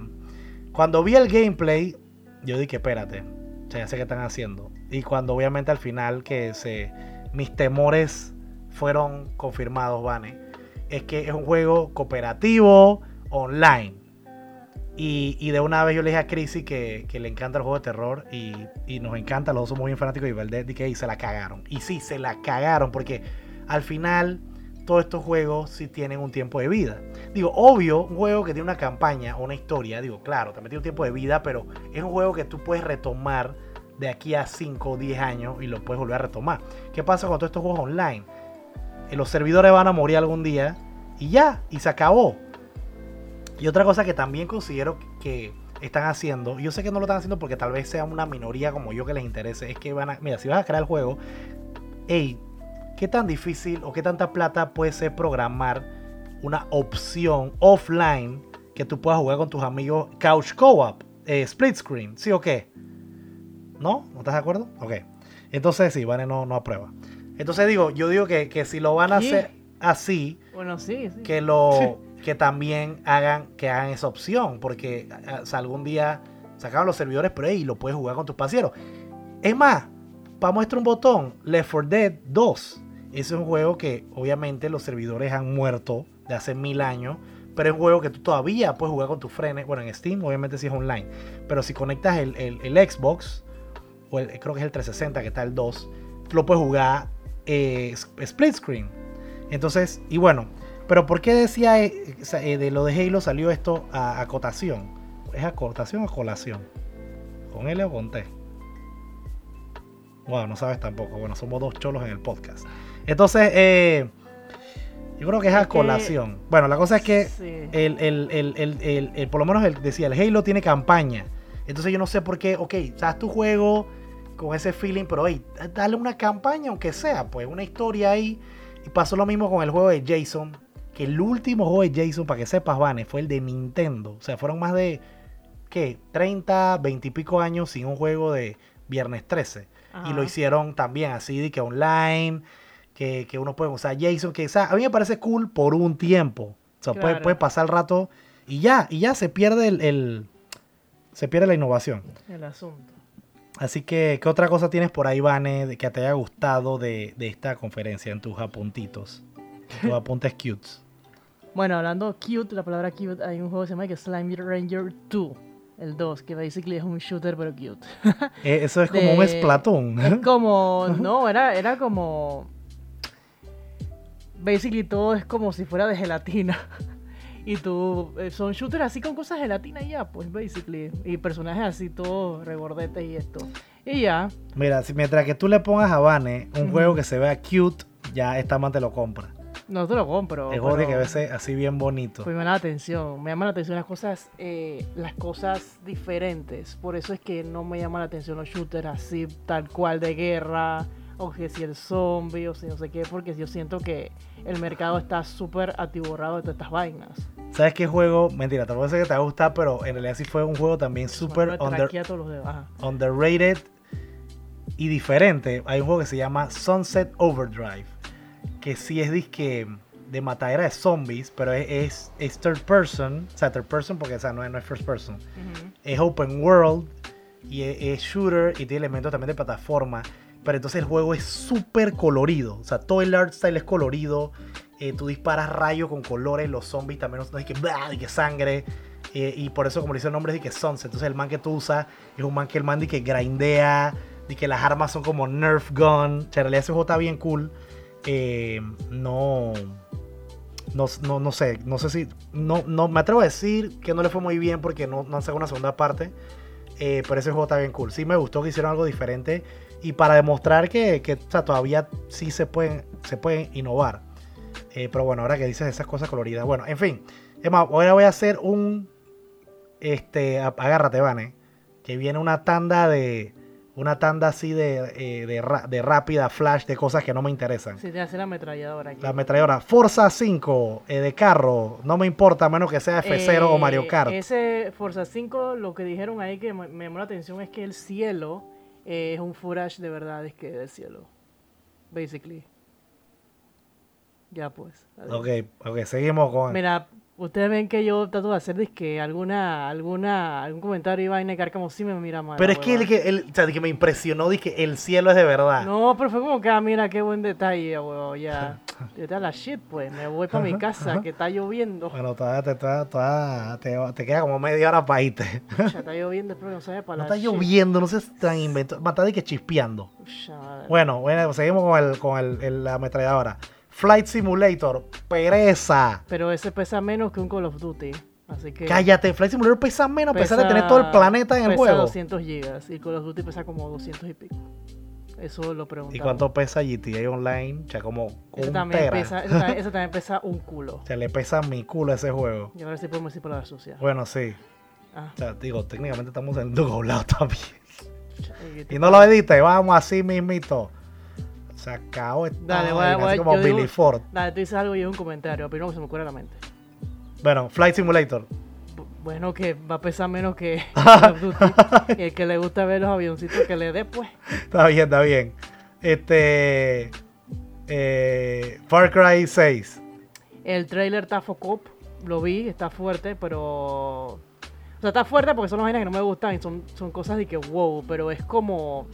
cuando vi el gameplay, yo dije, espérate. O sea, ya sé qué están haciendo. Y cuando obviamente al final que. Mis temores fueron confirmados, Vane. Es que es un juego cooperativo, online. Y, de una vez yo le dije a Chrissy que, le encanta el juego de terror y, nos encanta, los dos somos muy fanáticos y que y se la cagaron. Y sí, se la cagaron porque al final todos estos juegos sí tienen un tiempo de vida. Digo, obvio, un juego que tiene una campaña o una historia, digo, claro, también tiene un tiempo de vida, pero es un juego que tú puedes retomar de aquí a 5 o 10 años y lo puedes volver a retomar. ¿Qué pasa con todos estos juegos online? Eh, Los servidores van a morir algún día y ya, y se acabó. Y otra cosa que también considero que están haciendo, yo sé que no lo están haciendo porque tal vez sea una minoría como yo que les interese, es que van a, mira, si vas a crear el juego, hey, ¿qué tan difícil o qué tanta plata puede ser programar una opción offline que tú puedas jugar con tus amigos couch co-op, eh, split screen, ¿sí o qué? ¿No? ¿No estás de acuerdo? Ok. Entonces sí, Vane no, no aprueba. Entonces digo, yo digo que, que si lo van a ¿Qué? hacer así, Bueno, sí, sí. que lo que también hagan que hagan esa opción porque o algún día sacaron los servidores pero ahí lo puedes jugar con tus parceros es más para muestra un botón Left 4 Dead 2 ese es un juego que obviamente los servidores han muerto de hace mil años pero es un juego que tú todavía puedes jugar con tus frenes. Bueno en Steam obviamente si es online pero si conectas el, el- el Xbox o el- creo que es el 360 que está el 2 tú lo puedes jugar eh, split screen. Entonces y bueno pero ¿por qué decía eh, eh, de lo de Halo salió esto a acotación? ¿Es acotación o colación? ¿Con L o con T? Wow, no sabes tampoco. Bueno, somos dos cholos en el podcast. Entonces, eh, yo creo que es a colación. Bueno, la cosa es que Sí. el, el- el- el- el- el- por lo menos el, decía, el Halo tiene campaña. Entonces yo no sé por qué, ok, sabes tu juego con ese feeling, pero hey, dale una campaña aunque sea, pues una historia ahí. Y pasó lo mismo con el juego de Jason, que el último juego de Jason, para que sepas, Vane, fue el de Nintendo. O sea, fueron más de, ¿qué? 30, 20 y pico años sin un juego de Viernes 13. Y lo hicieron también así, de que online, que, que uno puede usar Jason, que o sea, a mí me parece cool por un tiempo. O sea, puede, Claro. puede pasar el rato y ya, y ya se pierde el, el- se pierde la innovación. El asunto. Así que, ¿qué otra cosa tienes por ahí, Vane, que te haya gustado de, de esta conferencia en tus apuntitos? En tus apuntes cutes. Bueno, hablando cute, la palabra cute, hay un juego que se llama que Slime Ranger 2. El 2, que basically es un shooter pero cute. Eh, eso es como un Splatoon. Es como, no, era, era como. Basically todo es como si fuera de gelatina. Y tú, eh, son shooters así con cosas de gelatina y ya, pues, basically. Y personajes así todos regordetes y esto. Y ya, Mira, si, mientras que tú le pongas a Vane un juego que se vea cute, ya esta man te lo compra. No te lo compro. juego tiene que pero- verse así bien bonito. Pues me llama la atención, me llama la atención las cosas, eh, las cosas diferentes. Por eso es que no me llama la atención los shooters así tal cual de guerra, o que si el zombie, o si no sé qué, porque yo siento que el mercado está súper atiborrado de todas estas vainas. ¿Sabes qué juego? Mentira, te puede ser que te va a gustar, pero en realidad sí fue un juego también súper under- underrated y diferente. Hay un juego que se llama Sunset Overdrive, que sí es disque de matadera de zombies, pero es, es, es third person, o sea, third person porque o sea, no, es, no es first person. Ujú. Es open world y es, es shooter y tiene elementos también de plataforma. Pero entonces el juego es súper colorido. O sea, todo el art style es colorido. eh, tú disparas rayos con colores. Los zombies también no es que, blah, y que sangre. eh, y por eso, como dice el nombre, es de que Sunset. Entonces el man que tú usas es un man que el man de que grindea. De que las armas son como Nerf gun. O sea, en realidad ese juego está bien cool. Eh, no, no, no, no sé. No sé si. No, no, me atrevo a decir que no le fue muy bien porque no, no han sacado una segunda parte. Eh, pero ese juego está bien cool. Sí me gustó que hicieron algo diferente. Y para demostrar que, que, o sea, todavía sí se pueden, se pueden innovar. Eh, pero bueno, ahora que dices esas cosas coloridas. Bueno, en fin. Es ahora voy a hacer un. Este. Agárrate, Vane. Que viene una tanda de. Una tanda así de, eh, de, ra- de rápida flash de cosas que no me interesan. Sí, te hace la ametralladora aquí. La ametralladora. Forza 5 eh, de carro. No me importa, a menos que sea F0 o Eh, Mario Kart. Ese Forza 5, lo que dijeron ahí que me, me llamó la atención es que el cielo eh, es un footage de verdad, es que del cielo. Basically. Ya pues. adiós. Ok, ok, seguimos con. Mira, ustedes ven que yo trato de hacer disque alguna, alguna, algún comentario y vaina y como si me mira mal. Pero es que, el que, el, o sea, que me impresionó, dije, el cielo es de verdad. No, pero fue como que, ah, mira qué buen detalle, huevón, ya. Yo te la shit, pues, me voy para mi casa, que está lloviendo. Bueno, todavía te, todavía- te, te queda como media hora para irte. Ya está lloviendo, espero que no se para No está shit. lloviendo, no seas tan invento. Está de que chispeando. Ucha. Bueno, bueno, seguimos con, el, con el, el- la ametralladora. Flight Simulator, pereza. Pero ese pesa menos que un Call of Duty. Así que. Cállate, Flight Simulator pesa menos a pesar de pesa- tener todo el planeta en el pesa juego. 200 gigas y Call of Duty pesa como 200 y pico. Eso lo preguntamos. ¿Y cuánto pesa GTA Online? O sea, como Eso un también, tera. pesa, eso, también, eso también pesa un culo. O sea, le pesa mi culo a ese juego. Y a ver si podemos decir palabras sucias. Bueno, sí. Ah, O sea, digo, técnicamente estamos en doblado también. y- Y no lo edite, vamos así mismito. Esta Dale, voy voy como digo- Billy Ford. Dale, tú dices algo y es un comentario, pero no se me ocurre a la mente. Bueno, Flight Simulator. Bu- Bueno, que va a pesar menos que y el que le gusta ver los avioncitos que le dé, pues. Está bien, está bien. Este. eh, Far Cry 6. El trailer está focop, lo vi, está fuerte, pero. O sea, está fuerte porque son las vainas que no me gustan y son, son cosas de que wow, pero es como.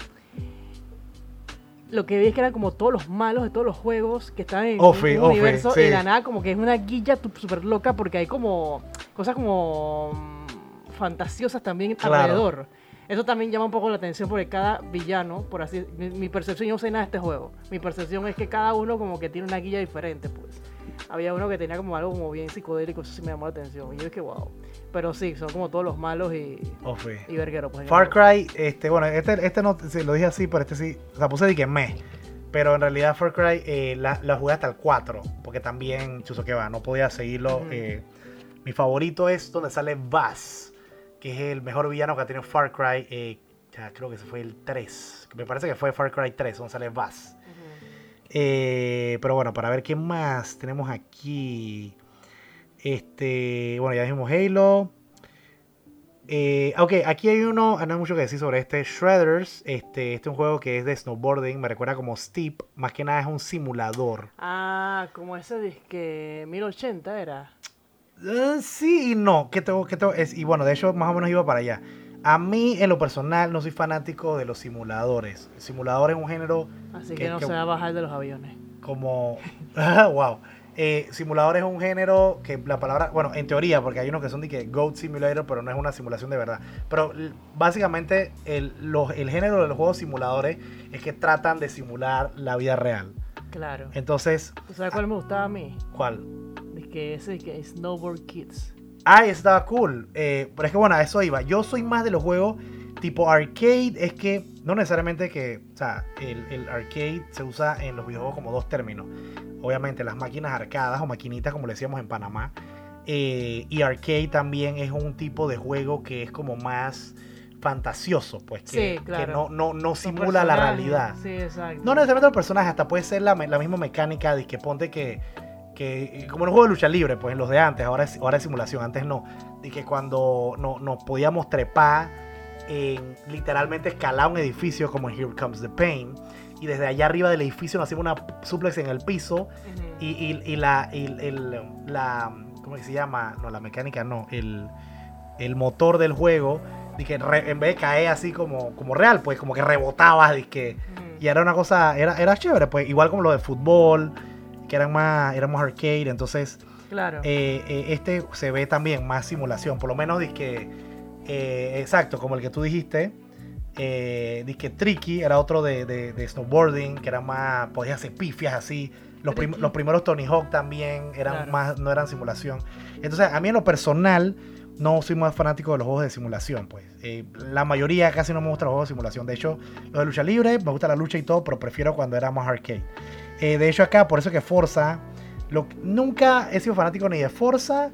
Lo que vi es que eran como todos los malos de todos los juegos que están en ofi, universo sí. y la nada como que es una guilla súper loca porque hay como cosas como mm, fantasiosas también Claro. alrededor. Eso también llama un poco la atención porque cada villano, por así mi, mi percepción, yo no sé nada de este juego. Mi percepción es que cada uno como que tiene una guilla diferente, pues. Había uno que tenía como algo como bien psicodélico, eso sí me llamó la atención. Y yo dije, wow. Pero sí, son como todos los malos y, Ofi. y vergueros. Pues, Far. Cry, este, bueno, este, este no, sí, lo dije así, pero este sí, o sea, puse de que me. Pero en realidad Far Cry eh, la, la jugué hasta el 4, porque también, chuso que va, no podía seguirlo. Eh, mi favorito es donde sale Bass, que es el mejor villano que ha tenido Far Cry, eh, ya creo que ese fue el 3, me parece que fue Far Cry 3, donde sale Bass. Ujú. Eh, pero bueno, para ver qué más tenemos aquí. Este, bueno, ya dijimos Halo. Eh, ok, aquí hay uno, no hay mucho que decir sobre este. Shredders, este, este es un juego que es de snowboarding, me recuerda como Steep, más que nada es un simulador. Ah, como ese disque 1080 era. Eh, sí y no, que tengo, que tengo, es, y bueno, de hecho más o menos iba para allá. A mí, en lo personal, no soy fanático de los simuladores. El simulador es un género... Así que, no se va a bajar de los aviones. Como... wow. Eh, simulador es un género que la palabra, bueno, en teoría, porque hay unos que son de que Goat Simulator, pero no es una simulación de verdad. Pero básicamente el, el género de los juegos simuladores es que tratan de simular la vida real. Claro. Entonces... sabes cuál me gustaba a mí? ¿Cuál? Es que ese que es Snowboard Kids. Ah, ese estaba cool. Eh, pero es que bueno, a eso iba. Yo soy más de los juegos tipo arcade. Es que no necesariamente que, o sea, el, el, arcade se usa en los videojuegos como dos términos. Obviamente las máquinas arcadas o maquinitas como le decíamos en Panamá. Eh, y arcade también es un tipo de juego que es como más fantasioso, pues que, que no, no, no simula la realidad. Sí, exacto. No necesariamente los personajes, hasta puede ser la, la misma mecánica de que ponte que que como en los juegos de lucha libre, pues en los de antes, ahora es, ahora es simulación, antes no, de que cuando no, nos podíamos trepar en literalmente escalar un edificio como en Here Comes the Pain, y desde allá arriba del edificio nos hacíamos una suplex en el piso, y, y, la, el, la, ¿cómo se llama? No, la mecánica no, el, el motor del juego, que en vez de caer así como, como real, pues como que rebotaba, de que, y era una cosa, era, era chévere, pues igual como lo de fútbol, que eran más, éramos arcade, entonces claro. Eh, eh, este se ve también más simulación, por lo menos que eh, exacto, como el que tú dijiste, eh, que Tricky era otro de, snowboarding, que era más, podías hacer pifias así. Los, los primeros Tony Hawk también eran más, no eran simulación. Entonces, a mí en lo personal, no soy más fanático de los juegos de simulación, pues. la mayoría casi no me gusta los juegos de simulación. De hecho, los de lucha libre, me gusta la lucha y todo, pero prefiero cuando era más arcade. Eh, de hecho, acá, por eso que Forza. Lo, nunca he sido fanático ni de Forza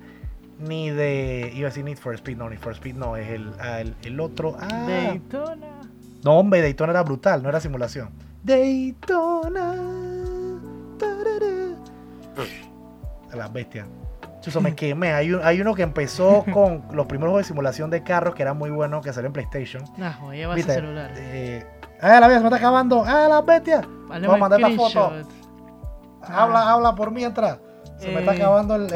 ni de. Iba a decir Need for Speed, no, Need for Speed no, es el, ah, el, otro. Ah, Daytona. No, hombre, Daytona era brutal, no era simulación. Daytona. La bestia. Chuso, me quemé. Hay, hay, uno que empezó con los primeros juegos de simulación de carros que era muy bueno, que salió en PlayStation. No, ya vas a celular. Eh, ¡Ah, la bestia se me está acabando! ¡Ah, la bestia! Vamos a mandar esta foto. Habla, habla por mientras. Se me está eh, acabando el.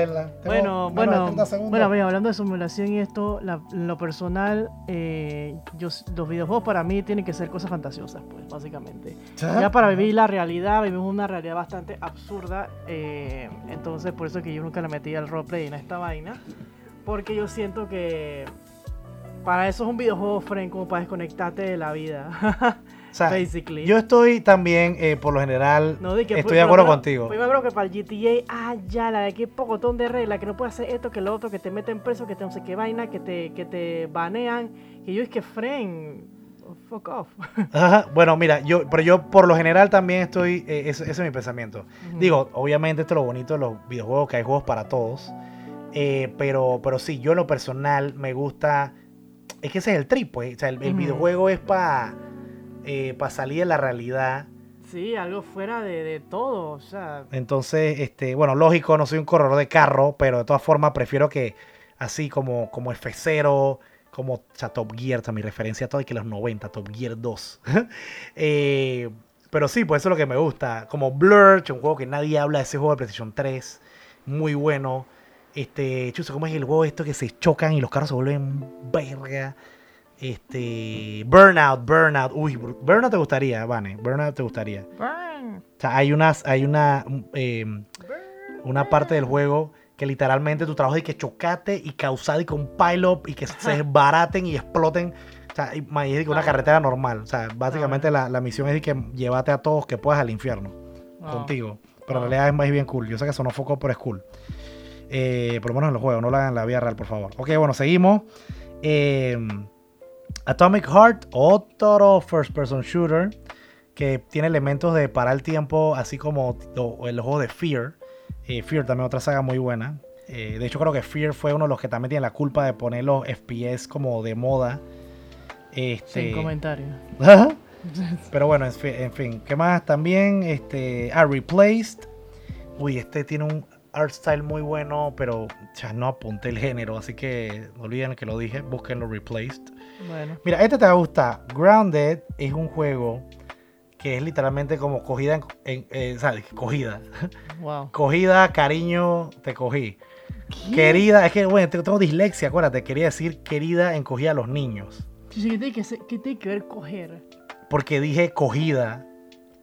bueno, bueno, bueno, hablando de simulación y esto, en lo personal, eh, yo, los videojuegos para mí tienen que ser cosas fantasiosas, pues, básicamente. ¿Ya? para vivir la realidad, vivimos una realidad bastante absurda. Eh, entonces, por eso que yo nunca le metí al roleplay en esta vaina. Porque yo siento que para eso es un videojuego, friend, como para desconectarte de la vida. Basically. Yo estoy también, eh, por lo general, estoy de acuerdo contigo. Yo creo que para el GTA, ah, ya, la de aquí pocotón de reglas, que no puedes hacer esto, que lo otro, que te meten preso, que te no sé qué vaina, que te, que te banean. Que yo es que, friend, fuck off. Ajá, bueno, mira, yo, pero yo por lo general también estoy, eh, ese, es mi pensamiento. Digo, obviamente esto es lo bonito de los videojuegos, que hay juegos para todos. Eh, pero, pero sí, yo en lo personal me gusta es que ese es el trip, pues. O sea, el, videojuego es para eh, salir de la realidad. Sí, algo fuera de, todo, o sea. Entonces, este, bueno, lógico, no soy un corredor de carro, pero de todas formas prefiero que así como, como F0, como o sea, Top Gear, mi referencia a todo, y que los 90, Top Gear 2. Eh, pero sí, pues eso es lo que me gusta. Como Blur, un juego que nadie habla de ese juego de PlayStation 3, muy bueno. Este, chuso, ¿cómo es el juego esto que se chocan y los carros se vuelven verga? Este, Burnout, Burnout. Uy, Burnout te gustaría, Vane. Burnout te gustaría. O sea, hay unas, hay una, em, una parte del juego que literalmente tu trabajo es que chocate y causar y con pile-up y que se desbaraten y exploten. O sea, es una carretera normal. O sea, básicamente la, misión es que llévate a todos que puedas al infierno contigo. Pero en realidad es más bien cool. Yo sé que sonó foco, pero es cool. Eh, por lo menos en los juegos, no lo hagan en la vida real, por favor. Ok, bueno, seguimos. Eh, Atomic Heart, otro first person shooter que tiene elementos de parar el tiempo, así como el juego de Fear. Eh, Fear también otra saga muy buena. de hecho, creo que Fear fue uno de los que también tiene la culpa de poner los FPS como de moda. Este... Sin comentarios. Pero bueno, en fin, en fin. ¿Qué más? También, este, ah, Replaced. Uy, este tiene un art style muy bueno, pero ya no apunté el género, así que no olviden que lo dije, búsquenlo Replaced. Bueno, Mira, este te va a gustar. Grounded es un juego que es literalmente como cogida, en, en- eh, ¿sabes? Cogida. wow. Cogida, cariño, te cogí. Querida, es que, bueno, tengo, dislexia, acuérdate, quería decir querida encogida a los niños. ¿Qué tiene que, qué tiene que ver coger? Porque dije cogida.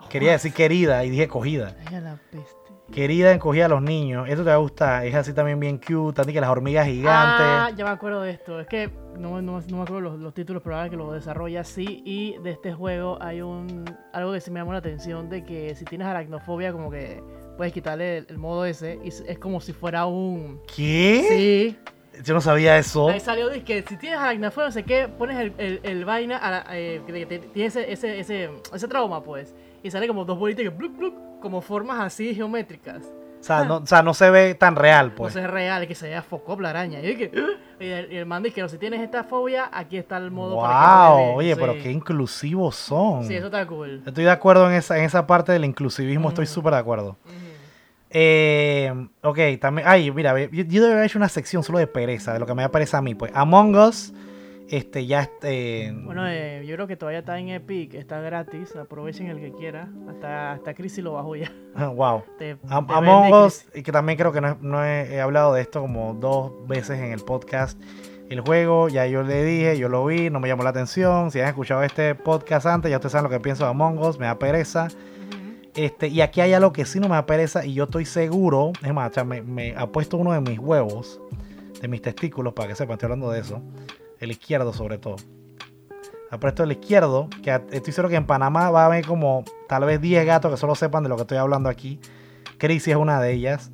Quería decir querida y dije cogida. Ay, a la peste. Querida encogida a los niños. Esto te va a gustar. Es así también bien cute. También que las hormigas Ah, gigantes. ya me acuerdo de esto. Es que no, no- no me acuerdo los, los títulos, pero ahora que lo desarrolla sí. Y de este juego hay un algo que sí me llamó la atención de que si tienes aracnofobia, como que puedes quitarle el, el modo ese y es, como si fuera un. ¿Qué? Sí. Yo no sabía eso. Ahí salió que si tienes aracnofobia, no sé qué, pones el, el, el vaina a la- eh, que, que tiene ese, ese, ese, ese trauma, pues. Y sale como dos bolitas que como formas así geométricas. O sea, no, o sea, no se ve tan real, pues. No sé, es real, es que se vea focop la araña. Y, el, y el man dice si tienes esta fobia, aquí está el modo para que no wow. dé". Oye, Sí. pero qué inclusivos son. Sí, eso está cool. Estoy de acuerdo en esa, en esa parte del inclusivismo. Estoy súper de acuerdo. Eh, ok, también. Ay, mira, ve, yo, yo debería haber hecho una sección solo de pereza, de lo que me da pereza a mí. Pues Among Us, este, ya. Este, Bueno, eh, yo creo que todavía está en Epic, está gratis. Aprovechen el que quiera. Hasta, hasta Crisis lo bajó ya. wow. Te- te Among Us, y que también creo que no, he- no he, he hablado de esto como dos veces en el podcast. El juego, ya yo le dije, yo lo vi, no me llamó la atención. Si han escuchado este podcast antes, ya ustedes saben lo que pienso de Among Us, me da pereza. Este, y aquí hay algo que sí no me da pereza y yo estoy seguro, es más, o sea, me, me ha puesto uno de mis huevos, de mis testículos, para que sepan, estoy hablando de eso, el izquierdo sobre todo. Ha puesto el izquierdo, que estoy seguro que en Panamá va a haber como tal vez 10 gatos que solo sepan de lo que estoy hablando aquí. Crisis es una de ellas.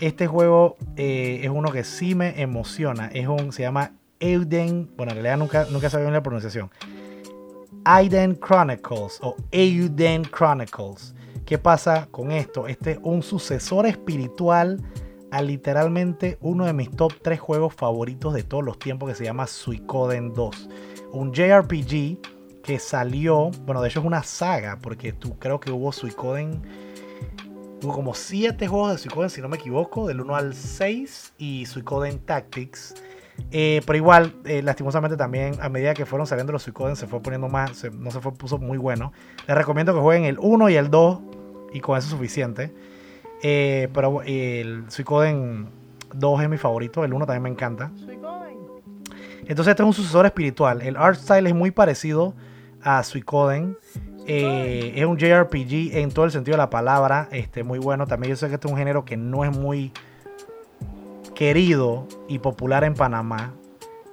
Este juego eh, es uno que sí me emociona. Es un, se llama Euden, bueno, en realidad nunca, nunca sabía la pronunciación. Aiden Chronicles o Euden Chronicles. ¿Qué pasa con esto? Este es un sucesor espiritual a literalmente uno de mis top 3 juegos favoritos de todos los tiempos que se llama Suicoden 2. Un JRPG que salió, bueno, de hecho es una saga porque tú creo que hubo Suicoden Hubo como 7 juegos de Suicoden, si no me equivoco, del 1 al 6 y Suicoden Tactics. Eh, pero igual, eh, lastimosamente también, a medida que fueron saliendo los Suicoden, se fue poniendo más, no se fue, puso muy bueno. Les recomiendo que jueguen el 1 y el 2 y con eso es suficiente. Eh, pero el Suicoden 2 es mi favorito, el 1 también me encanta. Entonces este es un sucesor espiritual. El art style es muy parecido a Suicoden. Eh, es un JRPG en todo el sentido de la palabra. Este, muy bueno. También yo sé que este es un género que no es muy querido y popular en Panamá.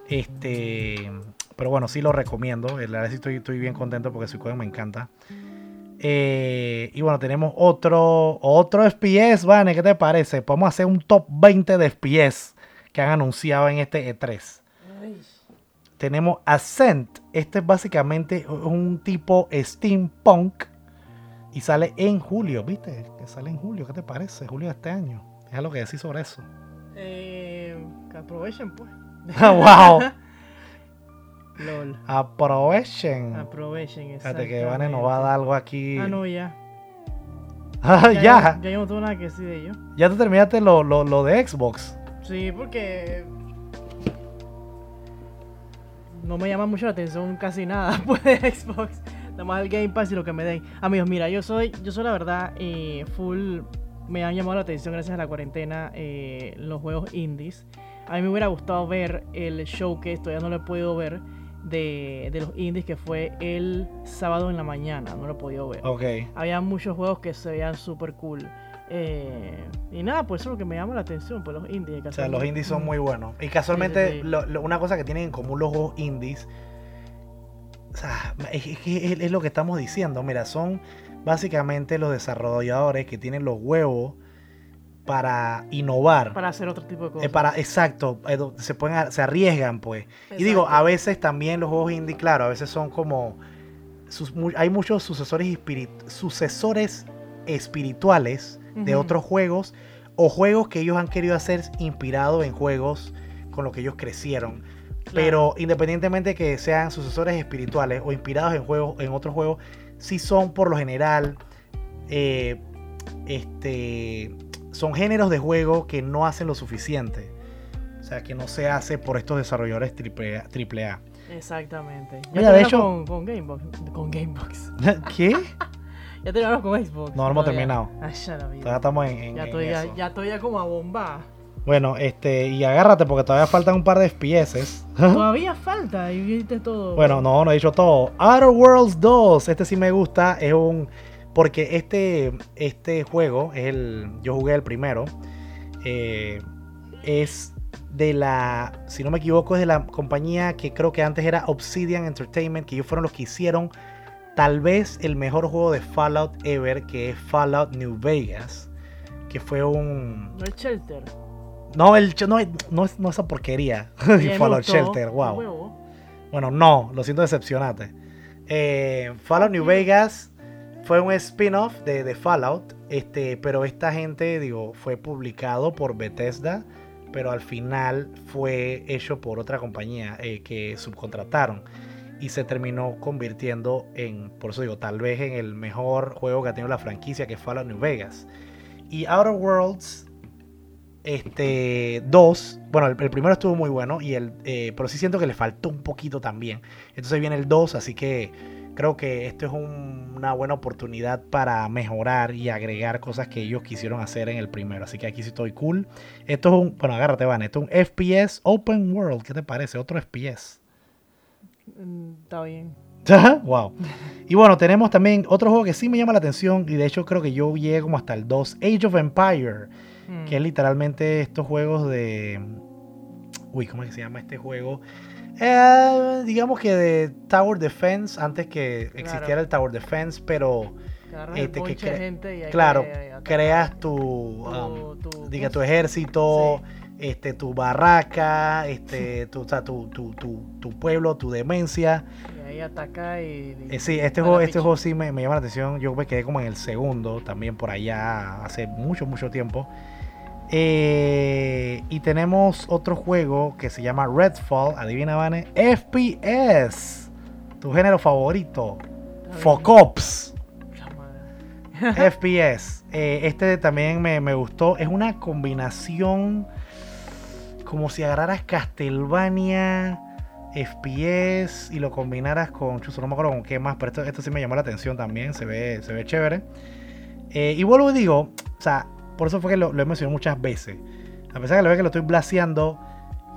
Este, pero bueno, sí lo recomiendo. La verdad sí estoy, estoy bien contento porque Suicoden me encanta. Eh, y bueno, tenemos otro, otro FPS, Vane, ¿qué te parece? Podemos hacer un top 20 de FPS que han anunciado en este E3. Tenemos Ascent. Este es básicamente un tipo steampunk. Y sale en julio, ¿viste? Que sale en julio. ¿Qué te parece? Julio de este año. Es algo que decir sobre eso. Eh, que aprovechen, pues. ¡Wow! LOL. Aprovechen. Aprovechen, Fíjate que Vane nos va a dar algo aquí. Ah, no, ya. Ah, ya. Ya yo no tengo nada que decir de ello. Ya te terminaste lo, lo, lo de Xbox. Sí, porque. No me llama mucho la atención casi nada pues, de Xbox. Nada más el Game Pass y lo que me den. Amigos, mira, yo soy, yo soy la verdad, eh, full. Me han llamado la atención gracias a la cuarentena eh, los juegos indies. A mí me hubiera gustado ver el show que todavía no lo he podido ver de, de los indies que fue el sábado en la mañana. No lo he podido ver. Había muchos juegos que se veían súper cool. Eh, y nada, pues eso es lo que me llama la atención, pues los indies. O sea, los indies son muy buenos. Y casualmente, Sí, sí, sí. lo- lo- una cosa que tienen en común los juegos indies, o sea, es- es lo que estamos diciendo. Mira, son básicamente los desarrolladores que tienen los huevos para innovar. Para hacer otro tipo de cosas. Eh, para, exacto, eh, se, pueden, se arriesgan, pues. Y digo, a veces también los juegos indie, claro, a veces son como. sus- hay muchos sucesores, espirit- sucesores espirituales de otros juegos o juegos que ellos han querido hacer inspirados en juegos con los que ellos crecieron. Pero independientemente de que sean sucesores espirituales o inspirados en juegos, en otros juegos, sí son por lo general eh, este, son géneros de juego que no hacen lo suficiente. O sea, que no se hace por estos desarrolladores triple A. Exactamente. Ya Mira, de hecho... Con, con, Gamebox. Con Gamebox. ¿Qué? ya terminamos con Xbox. No, no hemos terminado. Ah, ya la Todavía estamos en, ya, estoy, ya, ya, estoy ya como a bomba. Bueno, este, y agárrate porque todavía faltan un par de FPS. Todavía falta, y viste todo. Bueno, no, no he dicho todo. Outer Worlds 2, este sí me gusta, es un porque este, este juego, es el, yo jugué el primero, eh, es de la, si no me equivoco, es de la compañía que creo que antes era Obsidian Entertainment, que ellos fueron los que hicieron tal vez el mejor juego de Fallout ever, que es Fallout New Vegas, que fue un... No el Shelter. No, el, no, no, no esa porquería. Fallout Shelter, wow. Bueno, no, lo siento decepcionante. Eh, Fallout New Vegas fue un spin-off de, Fallout, este, pero esta gente, digo, fue publicado por Bethesda, pero al final fue hecho por otra compañía eh, que subcontrataron y se terminó convirtiendo en, por eso digo, tal vez en el mejor juego que ha tenido la franquicia, que es Fallout New Vegas. Y Outer Worlds este 2, bueno, el, primero estuvo muy bueno, y el, eh, pero sí siento que le faltó un poquito también. Entonces viene el 2, así que creo que esto es una buena oportunidad para mejorar y agregar cosas que ellos quisieron hacer en el primero. Así que aquí sí estoy cool. Esto es un, bueno, agárrate, Van, esto es un FPS Open World. ¿Qué te parece? Otro FPS. Mm, está bien. wow. Y bueno, tenemos también otro juego que sí me llama la atención y de hecho creo que yo llegué como hasta el 2, Age of Empire, mm. que es literalmente estos juegos de... Uy, ¿cómo es que se llama este juego? Eh, digamos que de Tower Defense, antes que existiera el Tower Defense, pero... Este, que claro, creas tu, um, diga, tu ejército, este, tu barraca, este, tu, tu, tu, tu, pueblo, tu demencia. Y ahí ataca y... Eh, sí, este juego, este juego sí me, me, llama la atención. Yo me quedé como en el segundo, también por allá, hace mucho, mucho tiempo. Eh, y tenemos otro juego que se llama Redfall, adivina Vane, FPS, tu género favorito, Focops. FPS. Eh, este también me, gustó. Es una combinación como si agarraras Castlevania, FPS y lo combinaras con. Chuso, no me acuerdo con qué más, pero esto, sí me llamó la atención también. Se ve, se ve chévere. Eh, y vuelvo y digo, o sea, por eso fue que lo, he mencionado muchas veces. A pesar de que la vez que lo estoy blaseando,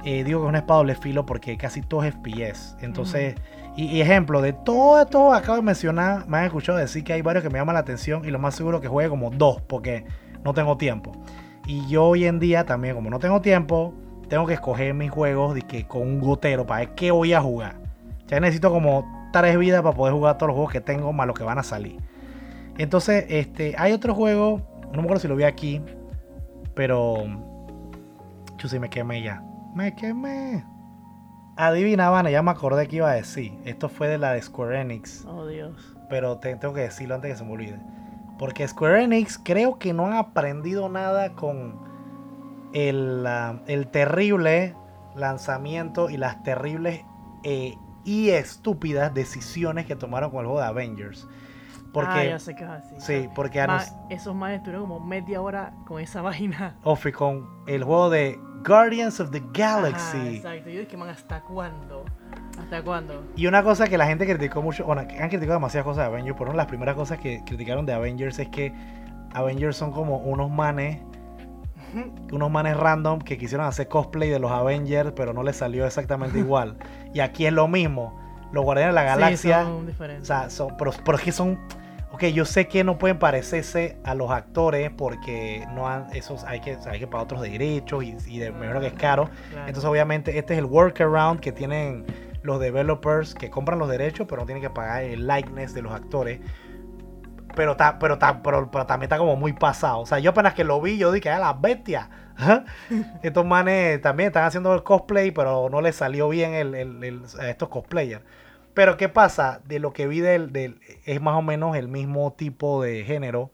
eh, digo que es una espada doble filo porque casi todo es FPS. Entonces, y, ejemplo, de todo esto acabo de mencionar, me han escuchado decir que hay varios que me llaman la atención y lo más seguro que juegue como dos porque no tengo tiempo. Y yo hoy en día también, como no tengo tiempo, tengo que escoger mis juegos de que con un gotero para ver qué voy a jugar. Ya necesito como tres vidas para poder jugar todos los juegos que tengo más los que van a salir. Entonces, este, hay otro juego no me acuerdo si lo vi aquí. Pero. Yo sí me quemé ya. Me quemé. Adivina, Vane, ya me acordé que iba a decir. Esto fue de la de Square Enix. Oh, Dios. Pero tengo que decirlo antes que se me olvide. Porque Square Enix creo que no han aprendido nada con el, el terrible lanzamiento y las terribles eh, y estúpidas decisiones que tomaron con el juego de Avengers. Porque, ah, ya sé que es así. Sí, porque esos más estuvieron como media hora con esa vaina. Ofi, con el juego de Guardians of the Galaxy. exacto, yo dije, man, ¿hasta cuándo? ¿Hasta cuándo? Y una cosa que la gente criticó mucho, bueno, han criticado demasiadas cosas de Avengers, pero una de las primeras cosas que criticaron de Avengers es que Avengers son como unos manes unos manes random que quisieron hacer cosplay de los Avengers, pero no les salió exactamente igual. y aquí es lo mismo. Los Guardianes de la Galaxia. Sí, son diferentes. O sea, son, pero, pero es que son ok, yo sé que no pueden parecerse a los actores porque no han, esos hay que, hay que pagar otros derechos y, de mejor que es caro. Entonces, obviamente, este es el workaround que tienen los developers que compran los derechos, pero no tienen que pagar el likeness de los actores. Pero, está, pero, está, pero, también está como muy pasado. O sea, yo apenas que lo vi, yo dije, a las bestias. Estos manes también están haciendo el cosplay, pero no les salió bien el, a estos cosplayers. Pero ¿qué pasa? De lo que vi del, es más o menos el mismo tipo de género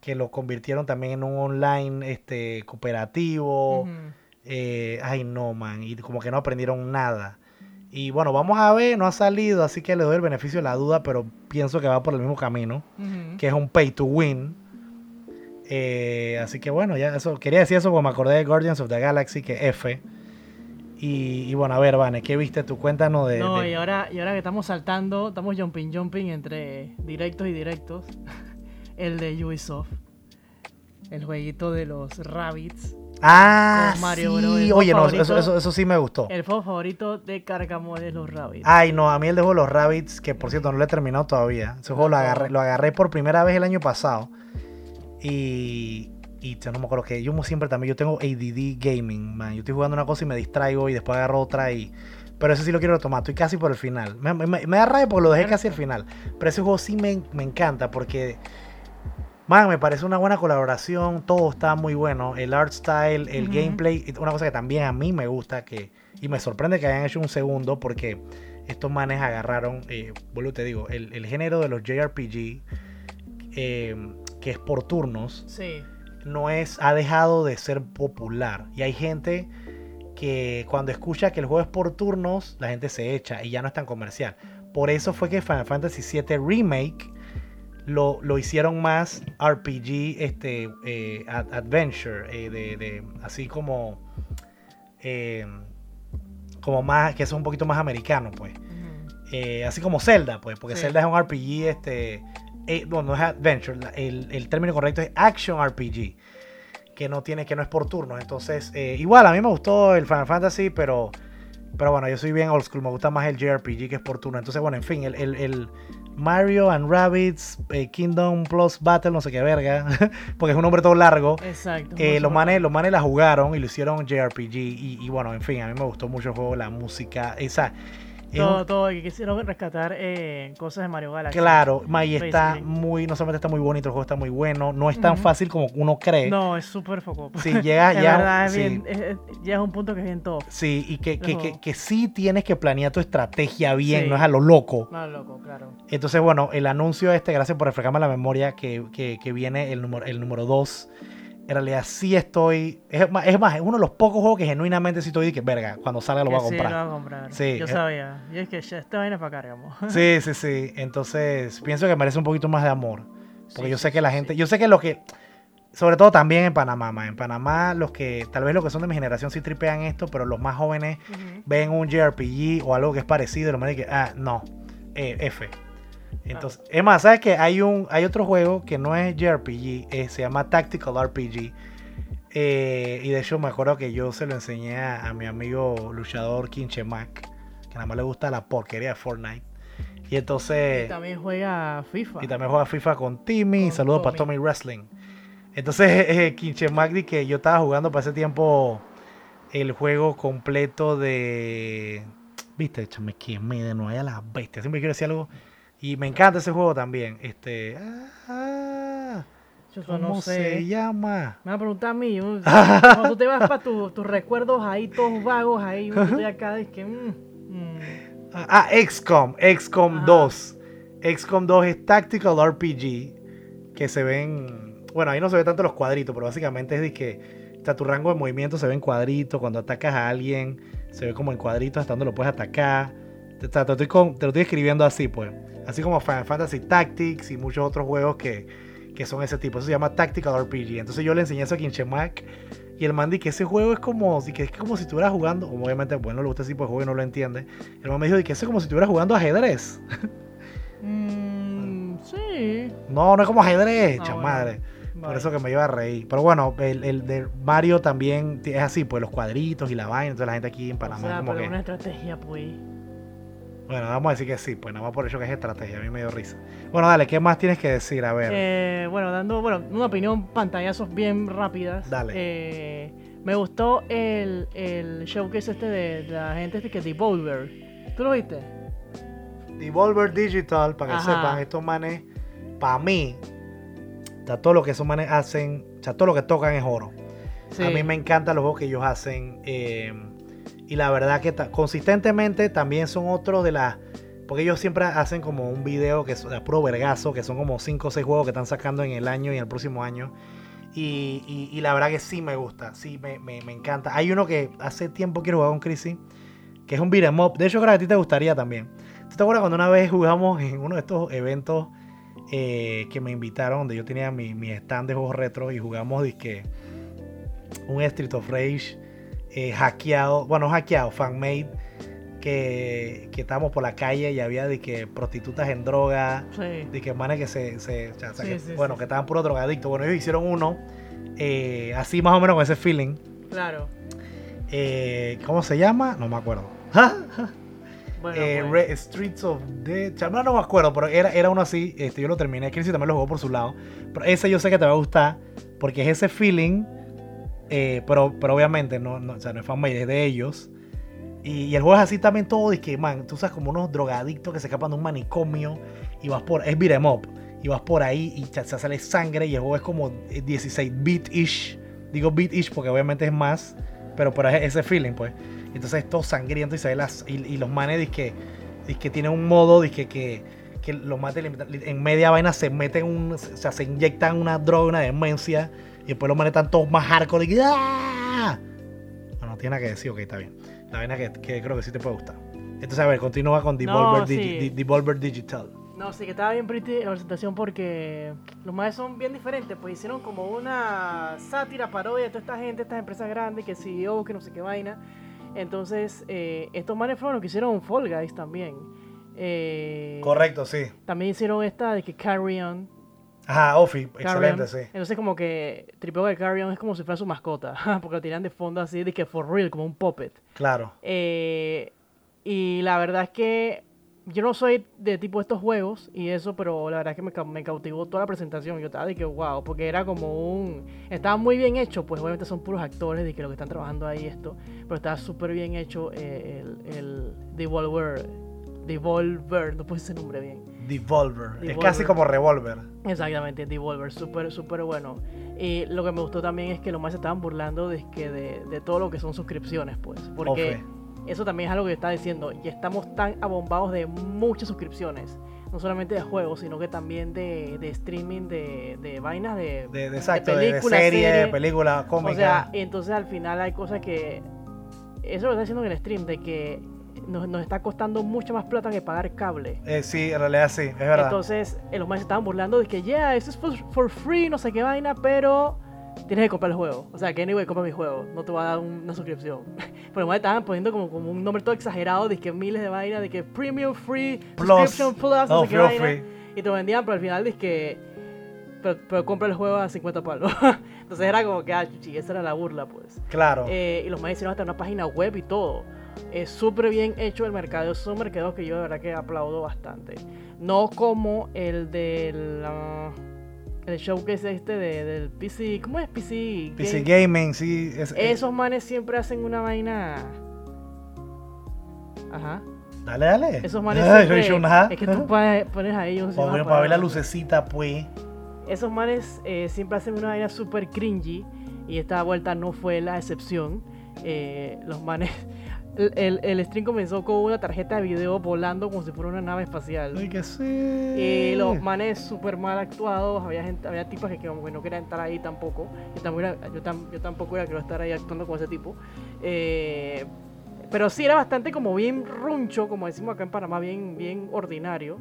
que lo convirtieron también en un online este cooperativo. Eh, ay no, man, y como que no aprendieron nada. Y bueno, vamos a ver, no ha salido, así que le doy el beneficio de la duda, pero pienso que va por el mismo camino, que es un pay to win. Eh, así que bueno, ya eso, quería decir eso porque me acordé de Guardians of the Galaxy, que F. Y, y bueno, a ver, Vane, ¿qué viste tú? Cuéntanos de... No, de- y ahora, y ahora que estamos saltando, estamos jumping jumping entre directos y directos. El de Ubisoft. El jueguito de los rabbits. Ah, Mario sí. Oye, no, eso, eso, eso sí me gustó. El juego favorito de Carcamoles, los rabbits. Ay, no, a mí el de juego de los Rabbits, que por cierto no lo he terminado todavía. Ese juego lo No. agarré, lo agarré por primera vez el año pasado. Y, yo no me acuerdo que yo siempre también, yo tengo ADD Gaming, man. Yo estoy jugando una cosa y me distraigo y después agarro otra y... Pero ese sí lo quiero retomar, estoy casi por el final. Me, me- me da rabia porque lo dejé casi al final. Pero ese juego sí me, me encanta porque... Man, me parece una buena colaboración, todo está muy bueno. El art style, el gameplay, una cosa que también a mí me gusta que, y me sorprende que hayan hecho un segundo porque estos manes agarraron, eh, te digo, el, el género de los JRPG, eh, que es por turnos, Sí. No es, ha dejado de ser popular. Y hay gente que cuando escucha que el juego es por turnos, la gente se echa y ya no es tan comercial. Por eso fue que Final Fantasy VII Remake lo, lo hicieron más RPG, este, eh, ad- adventure, eh, de, de- así como, eh, como más, que es un poquito más americano, pues. Así como Zelda, pues, porque Sí. Zelda es un RPG, este, eh, no, no es adventure, el, el término correcto es action RPG, que no tiene, que no es por turnos. Entonces, eh, igual a mí me gustó el Final Fantasy, pero, pero bueno, yo soy bien old school, me gusta más el JRPG que es por turno. Entonces, bueno, en fin, el, el- el Mario and Rabbids eh, Kingdom Plus Battle, no sé qué verga, porque es un nombre todo largo. Exacto. Eh, los, manes, los manes la jugaron y lo hicieron JRPG. Y, y bueno, en fin, a mí me gustó mucho el juego, la música. Esa, es un- Todo, todo, que quisieron rescatar eh, cosas de Mario Galaxy. Claro, ma, y está muy, no solamente está muy bonito, el juego está muy bueno, no es tan fácil como uno cree. No, es súper foco. Sí, llega ya. verdad, es sí, bien, es- es- ya es un punto que es bien top. sí, y que, que, que, que sí tienes que planear tu estrategia bien, Sí. no es a lo loco. No, loco, claro. Entonces, bueno, el anuncio este, gracias por refrescarme la memoria, que, que, que viene el número el número 2. En realidad sí estoy. Es más, es más, es uno de los pocos juegos que genuinamente sí estoy de que, verga, cuando salga lo Que voy a sí, comprar. lo voy a comprar. Sí, Yo eh. sabía. Y es que ya, esta vaina es para Cargamo. Sí, sí, sí. Entonces, pienso que merece un poquito más de amor. Porque Sí, yo sé sí, que la sí, gente, sí. yo sé que los que, sobre todo también en Panamá, ma, en Panamá los que, tal vez los que son de mi generación sí tripean esto, pero los más jóvenes ven un JRPG o algo que es parecido y lo que, ah, no, eh, F. Entonces, es más, ¿sabes que Hay un, hay otro juego que no es JRPG, eh, se llama Tactical RPG. eh, y de hecho me acuerdo que yo se lo enseñé a, a mi amigo luchador Kinchemac, que nada más le gusta la porquería de Fortnite. Y entonces... Y también juega FIFA. Y también juega FIFA con Timmy. Con Saludos para Tommy. Wrestling. Entonces, eh, Kinche Magdi, que yo estaba jugando para ese tiempo el juego completo de. Viste, me de nuevo a la bestia. Siempre quiero decir algo. Y me encanta ese juego también. Este. ah, Yo ¿Cómo no se sé. llama? Me va a preguntar a mí. Cuando tú te vas para tus recuerdos ahí, todos vagos, ahí, yo estoy acá, es que. mm, mm. Ah, XCOM. XCOM Ajá. 2. XCOM 2 es Tactical RPG. Que se ven. Bueno, ahí no se ve tanto los cuadritos, pero básicamente es de que. Hasta tu rango de movimiento se ve en cuadritos. Cuando atacas a alguien, se ve como en cuadritos hasta donde lo puedes atacar. Te, te- te estoy con- te lo estoy escribiendo así, pues. Así como Final Fantasy Tactics y muchos otros juegos que, que son ese tipo. Eso se llama Tactical RPG. Entonces yo le enseñé eso a Kinchemac. Y el man dice que ese juego es como, si- que es como si estuvieras jugando. Obviamente, bueno, le gusta ese tipo de juego y no lo entiende. El man me dijo que eso es como si estuvieras jugando ajedrez. Mm, sí. No, no es como ajedrez, Ah, cha bueno. madre. Por Vale. eso que me iba a reír. Pero bueno, el, el de Mario también es así, pues los cuadritos y la vaina. Entonces la gente aquí en O Panamá sea, como pero que. una estrategia, pues. Bueno, vamos a decir que sí, pues nada más por eso que es estrategia. A mí me dio risa. Bueno, dale, ¿qué más tienes que decir? A ver. Eh, bueno, dando bueno, una opinión, pantallazos bien rápidas. Dale. Eh, me gustó el, el showcase este de, de la gente este que es Devolver. ¿Tú lo viste? Devolver Digital, para que Ajá. sepan, estos manes, para mí, o sea, todo lo que esos manes hacen, o sea, todo lo que tocan es oro. Sí. A mí me encantan los juegos que ellos hacen. eh, y la verdad que consistentemente también son otros de las. Porque ellos siempre hacen como un video que es puro vergazo, que son como 5 o 6 juegos que están sacando en el año y en el próximo año. Y, y- la verdad que sí me gusta, sí me, me- me encanta. Hay uno que hace tiempo quiero jugar con Chrissy, que es un beat'em up. De hecho, creo que a ti te gustaría también. ¿Tú te acuerdas cuando una vez jugamos en uno de estos eventos eh, que me invitaron, donde yo tenía mi, mi stand de juegos retro y jugamos disque un Street of Rage eh, hackeado, bueno, hackeado, fan-made, que, que estábamos por la calle y había de que prostitutas en droga, Sí. de que manes que se, se- o sea, Sí, que- sí, bueno, que estaban puro drogadictos. Bueno, ellos hicieron uno eh, así más o menos con ese feeling. Claro. Eh, ¿Cómo se llama? No me acuerdo. Bueno, Eh, pues, Re- Streets of Death. No, no me acuerdo, pero era, era uno así. Este, yo lo terminé. Chris también lo jugó por su lado. Pero ese yo sé que te va a gustar. Porque es ese feeling. Eh, pero, pero obviamente no, no, o sea, no es fanmade, es de ellos. Y, y el juego es así también todo. Y que, man, tú sabes como unos drogadictos que se escapan de un manicomio. Y vas por. Es beat'em up. Y vas por ahí y se sale sangre. Y el juego es como eh, 16 bit-ish. Digo bit-ish porque obviamente es más. Pero, pero es ese feeling, pues. Entonces es todo sangriento y se ve las. Y, y los manes que que tienen un modo que, que, que los limita- en media vaina se meten un. O sea, se inyectan una droga, una demencia. Y después los manes están todos más hardcore. Y, ¡ah! Bueno, no tiene nada que decir, ok, está bien. La vaina que, que creo que sí te puede gustar. Entonces, a ver, continúa con Devolver, No, Digi- sí. Di- Devolver Digital. No, sí que estaba bien pretty la presentación porque los más son bien diferentes, pues hicieron como una sátira, parodia de toda esta gente, estas empresas grandes, que CEO, que no sé qué vaina. Entonces, eh, estos manes fueron los que hicieron Fall Guys también. Eh, Correcto, sí. También hicieron esta de que Carry On. Ajá, Ofi, excelente, sí. Entonces como que Triple de Carry On es como si fuera su mascota, porque lo tiran de fondo así de que for real, como un puppet. Claro. Eh, y la verdad es que yo no soy de tipo estos juegos y eso, pero la verdad es que me cautivó toda la presentación. Yo estaba de que wow, porque era como un. Estaba muy bien hecho, pues obviamente son puros actores de que lo que están trabajando ahí esto, pero estaba súper bien hecho eh, el, el Devolver. Devolver, no decir ese nombre bien. Devolver. Es Devolver. casi como Revolver. Exactamente, Devolver, súper, súper bueno. Y lo que me gustó también es que los más se estaban burlando de, que de, de todo lo que son suscripciones, pues. Porque Ofe. eso también es algo que está diciendo. Ya estamos tan abombados de muchas suscripciones. No solamente de juegos, sino que también de, de streaming, de, de vainas, de, De, de exacto, de, de película, serie, serie. película, cómica. O sea, entonces al final hay cosas que. Eso lo está diciendo en el stream, de que nos, nos está costando mucho más plata que pagar cable. Eh, sí, en realidad sí, es verdad. Entonces, eh, los más estaban burlando de que, yeah, eso es for, for free, no sé qué vaina, pero tienes que comprar el juego. O sea, que anyway, compra mi juego, no te va a dar un- una suscripción. Pero los más estaban poniendo como, como un nombre todo exagerado, de que miles de vainas, de que premium free, Plus. subscription plus, no Oh, sé qué free, vaina. free. Y te vendían, pero al final dice que. Pero, pero compra el juego a 50 palos. Entonces era como que, ah, chuchi, esa era la burla, pues. claro. Eh, y los más hicieron hasta una página web y todo. Es súper bien hecho el mercado. Son mercados que yo de verdad que aplaudo bastante. No como el del. ah, el showcase este de- del PC. ¿Cómo es PC? PC Game? Gaming, sí. Es, es- Esos manes siempre hacen una vaina. Ajá. Dale, dale. Esos manes siempre. Es que tú pones ahí un Para para ver la lucecita, pues. Esos manes eh, siempre hacen una vaina súper cringy y esta vuelta no fue la excepción. Eh, los manes... El, el, el stream comenzó con una tarjeta de video volando como si fuera una nave espacial. Ay, que sí. Y los manes súper mal actuados, había gente, había tipas que, que no querían estar ahí tampoco. Yo tampoco era, yo tam- yo tampoco era quiero estar ahí actuando con ese tipo. Eh, pero sí era bastante como bien runcho, como decimos acá en Panamá, bien, bien ordinario.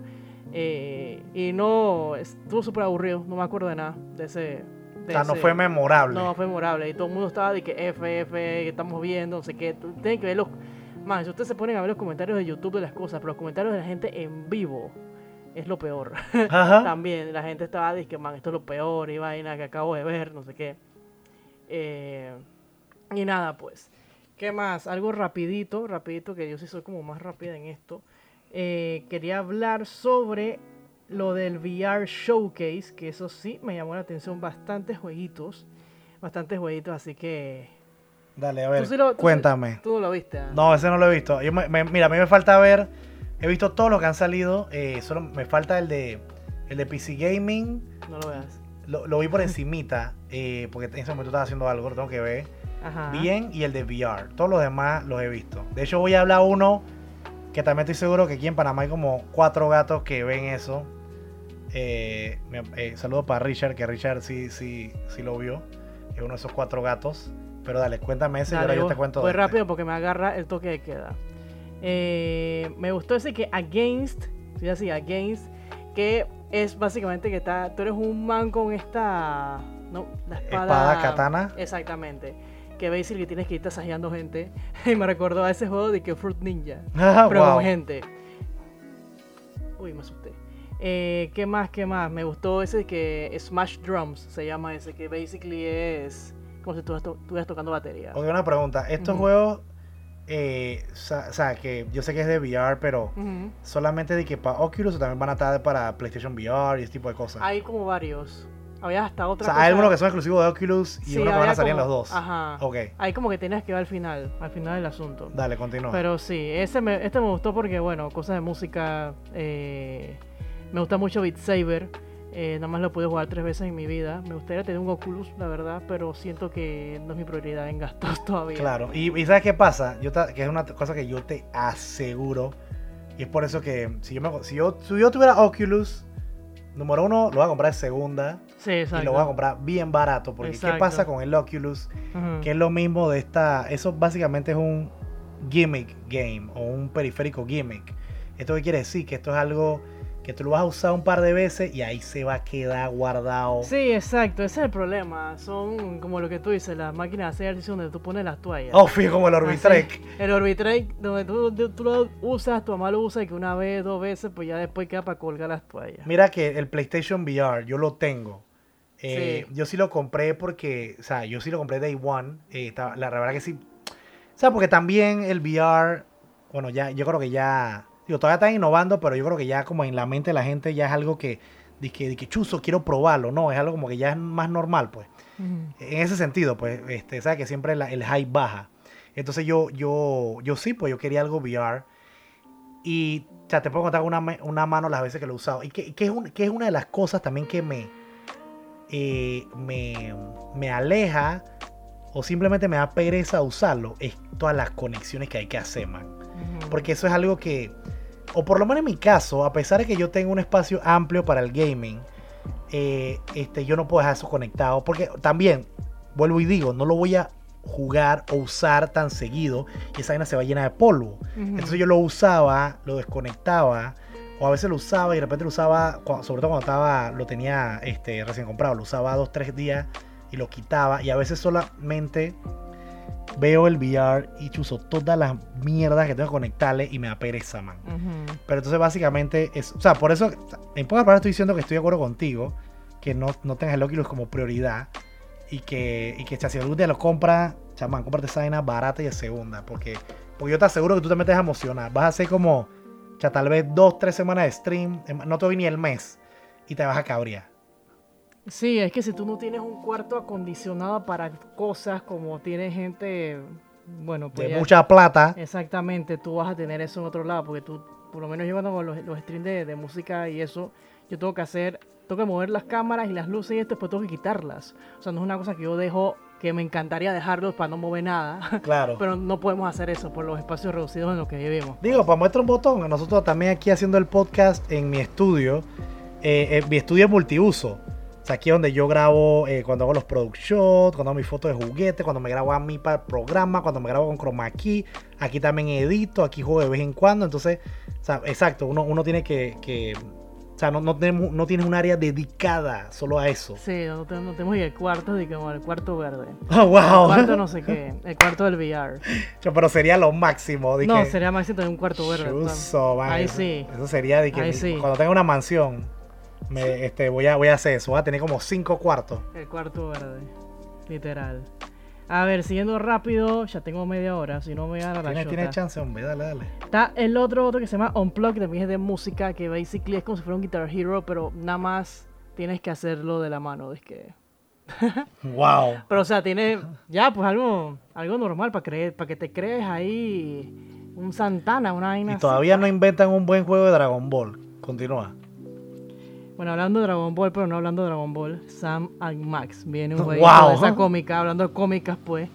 Eh, y no, estuvo súper aburrido, no me acuerdo de nada de ese... de O sea, no fue memorable. no, fue memorable. Y todo el mundo estaba de que F, F, que estamos viendo, no sé qué. Tienen que ver los. Más, si ustedes se ponen a ver los comentarios de YouTube de las cosas, pero los comentarios de la gente en vivo es lo peor. Ajá. También la gente estaba diciendo que, man, esto es lo peor y vaina que acabo de ver, no sé qué. Eh, y nada, pues. ¿Qué más? Algo rapidito, rapidito, que yo sí soy como más rápida en esto. Eh, quería hablar sobre lo del VR Showcase, que eso sí me llamó la atención. Bastantes jueguitos, bastantes jueguitos, así que... Dale, a ver. Tú sí lo- tú sí- cuéntame. Tú lo viste. ¿ah? No, ese no lo he visto. Yo me- me- mira, a mí me falta ver. He visto todos los que han salido. eh, solo me falta el de el de PC Gaming. No lo veas. Lo, lo vi por encimita. eh, porque en ese momento estaba haciendo algo, lo tengo que ver. Ajá. Bien. Y el de VR. Todos los demás los he visto. De hecho, voy a hablar uno que también estoy seguro que aquí en Panamá hay como cuatro gatos que ven eso. Eh, me- eh, saludo para Richard, que Richard sí, sí, sí lo vio. Es uno de esos cuatro gatos. Pero dale, cuéntame ese y Dale, ahora yo voy- te cuento. este. rápido porque me agarra el toque de queda. Eh, me gustó ese que Against, sí, así, Against, que es básicamente que está, tú eres un man con esta, no, la espada, Espada katana. Exactamente. Que basically tienes que ir tasajeando gente. Y me recordó a ese juego de que Fruit Ninja. Ah, pero wow. con gente. Uy, me asusté. Eh, ¿Qué más? ¿Qué más? Me gustó ese que Smash Drums se llama ese, que basically es como si tú estu- estuvieras tocando batería. Ok, una pregunta. Estos juegos, eh, o sea, que yo sé que es de VR, pero solamente de que para Oculus o también van a estar para PlayStation VR y ese tipo de cosas. Hay como varios. Había hasta o otra sea, cosa. hay algunos que son exclusivos de Oculus y Sí, unos que van a salir en los dos. Ajá. Ok, Hay como que tienes que ver al final, al final del asunto. dale, continúa. Pero sí, ese me, este me gustó porque, bueno, cosas de música. eh, me gusta mucho Beat Saber. eh, nada más lo pude jugar tres veces en mi vida. Me gustaría tener un Oculus, la verdad, pero siento que no es mi prioridad en gastos todavía. Claro, y, y ¿sabes qué pasa? Yo ta- que es una cosa que yo te aseguro, y es por eso que si yo, me, si yo, si yo tuviera Oculus, número uno, lo voy a comprar de segunda Sí, exacto. y lo voy a comprar bien barato, porque ¿qué Exacto. pasa con el Oculus? Que es lo mismo de esta, eso básicamente es un gimmick game o un periférico gimmick. ¿Esto qué quiere decir? Que esto es algo que tú lo vas a usar un par de veces y ahí se va a quedar guardado. Sí, exacto, ese es el problema. Son como lo que tú dices, las máquinas de hacer ejercicio donde tú pones las toallas. Oh, fijo, como el Orbitrek. El Orbitrek, donde tú, lo usas, tu mamá lo usa y que una vez, dos veces, pues ya después queda para colgar las toallas. Mira que el PlayStation VR, yo lo tengo. Eh, Sí. Yo sí lo compré porque, o sea, yo sí lo compré Day One. eh, la verdad que sí. O sea, porque también el VR, bueno, ya, yo creo que ya, digo, todavía están innovando, pero yo creo que ya como en la mente de la gente ya es algo que, de que, de que chuzo, quiero probarlo, no, es algo como que ya es más normal, pues. En ese sentido, pues, este, sabes que siempre la- el hype baja. Entonces yo, yo, yo sí, pues yo quería algo VR. Y o sea, te puedo contar una, una mano las veces que lo he usado. Y que, que es, un- que es una de las cosas también que me, eh, me, me aleja o simplemente me da pereza usarlo. Es todas las conexiones que hay que hacer, man. Porque eso es algo que, o por lo menos en mi caso, a pesar de que yo tengo un espacio amplio para el gaming, eh, este, yo no puedo dejar eso conectado. Porque también, vuelvo y digo, no lo voy a jugar o usar tan seguido y esa vaina se va llena de polvo. Entonces yo lo usaba, lo desconectaba, o a veces lo usaba y de repente lo usaba, sobre todo cuando estaba, lo tenía este, recién comprado, lo usaba dos, tres días y lo quitaba. Y a veces solamente veo el VR y chuzo todas las mierdas que tengo que conectarle y me da pereza, man. Ujú. Pero entonces básicamente es, o sea, por eso, en pocas palabras estoy diciendo que estoy de acuerdo contigo, que no, no tengas el Oculus como prioridad y que, y que si algún día lo compras, chamán, cómprate esa vaina barata y de segunda, porque, porque yo te aseguro que tú también te vas a emocionar, vas a hacer como, sea, tal vez dos, tres semanas de stream, em, no te doy ni el mes y te vas a cabrear. Sí, es que si tú no tienes un cuarto acondicionado para cosas como tiene gente, bueno, pues De ya- mucha plata, exactamente, tú vas a tener eso en otro lado, porque tú, por lo menos yo cuando los, los streams de, de música y eso, yo tengo que hacer, tengo que mover las cámaras y las luces y esto, después tengo que quitarlas. O sea, no es una cosa que yo dejo, que me encantaría dejarlos para no mover nada, claro. pero no podemos hacer eso por los espacios reducidos en los que vivimos. Digo, para muestra un botón, nosotros también aquí haciendo el podcast en mi estudio, eh, eh, mi estudio es multiuso. O sea, aquí es donde yo grabo eh, cuando hago los product shots, cuando hago mis fotos de juguete, cuando me grabo a mí para el programa, cuando me grabo con Chroma Key. Aquí también edito, aquí juego de vez en cuando. Entonces, o sea, exacto, uno, uno tiene que, que- o sea, no, no, tenemos, no tienes un área dedicada solo a eso. Sí, no, te- no tenemos el cuarto, como el cuarto verde. Oh, wow. El cuarto no sé qué, el cuarto del VR. Pero sería lo máximo. de No, que- sería más tener un cuarto verde. Chuzo, man, Ahí eso- sí. Eso sería de que Ahí mi- sí. cuando tenga una mansión, me, este, voy, a, voy a hacer eso. Voy a tener como cinco cuartos. El cuarto verde. Literal. A ver, siguiendo rápido, ya tengo media hora, si no me gana la ¿Tienes, chota. tienes chance, hombre? Dale, dale. Está el otro, otro que se llama Unplugged, también es de música, que basically es como si fuera un Guitar Hero, pero nada más tienes que hacerlo de la mano, es que... Wow. Pero o sea, tiene ya pues algo, algo normal para creer, para que te crees ahí un Santana, una vaina Y así. todavía no inventan un buen juego de Dragon Ball. Continúa. Bueno, hablando de Dragon Ball, pero no hablando de Dragon Ball, Sam and Max. Viene un Wow. jueguito de esa cómica, hablando de cómicas, pues.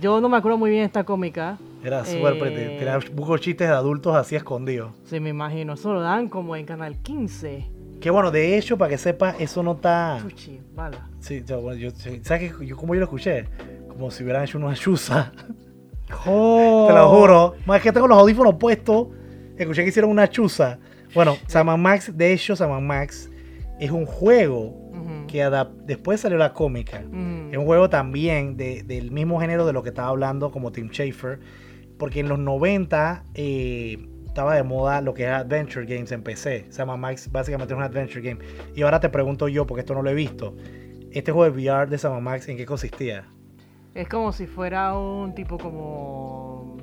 Yo no me acuerdo muy bien esta cómica. Era súper Eh, pretty. Tenía muchos chistes de adultos así escondidos. Sí, me imagino. Eso lo dan como en Canal 15. Que bueno, de hecho, para que sepa, eso no está. Chuchi, bala. Sí, yo, bueno, yo- ¿sabes qué? yo, cómo yo lo escuché? Como si hubieran hecho una chuza. Te lo juro. Más que tengo los audífonos puestos. Escuché que hicieron una chuza. Bueno, Saman Max, de hecho, Saman Max es un juego que después salió la cómica. Mm. Es un juego también de- del mismo género de lo que estaba hablando como Tim Schafer. Porque en los 90 eh, estaba de moda lo que era Adventure Games en PC. Sama Max básicamente es un Adventure Game. Y ahora te pregunto yo, porque esto no lo he visto. Este juego de VR de Sama Max, ¿en qué consistía? Es como si fuera un tipo como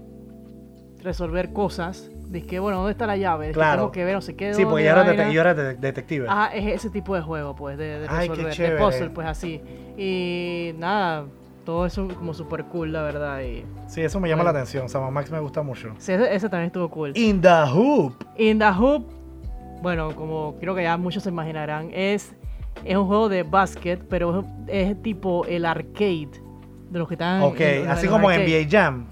resolver cosas. Que, bueno, ¿dónde está la llave? Claro. tengo que ver, no sé qué. Sí, porque yo era, yo era de- detective. Ajá, es ese tipo de juego, pues, de, de Ay, resolver, de puzzle, pues así. Y nada, todo eso como super cool, la verdad. Y Sí, eso me llama Bueno. la atención. Sama Max me gusta mucho. sí, ese, ese también estuvo cool. In the Hoop. In the Hoop, bueno, como creo que ya muchos se imaginarán, es, es un juego de básquet, pero es, es tipo el arcade de los que están. Ok, en- en así como arcade. NBA Jam.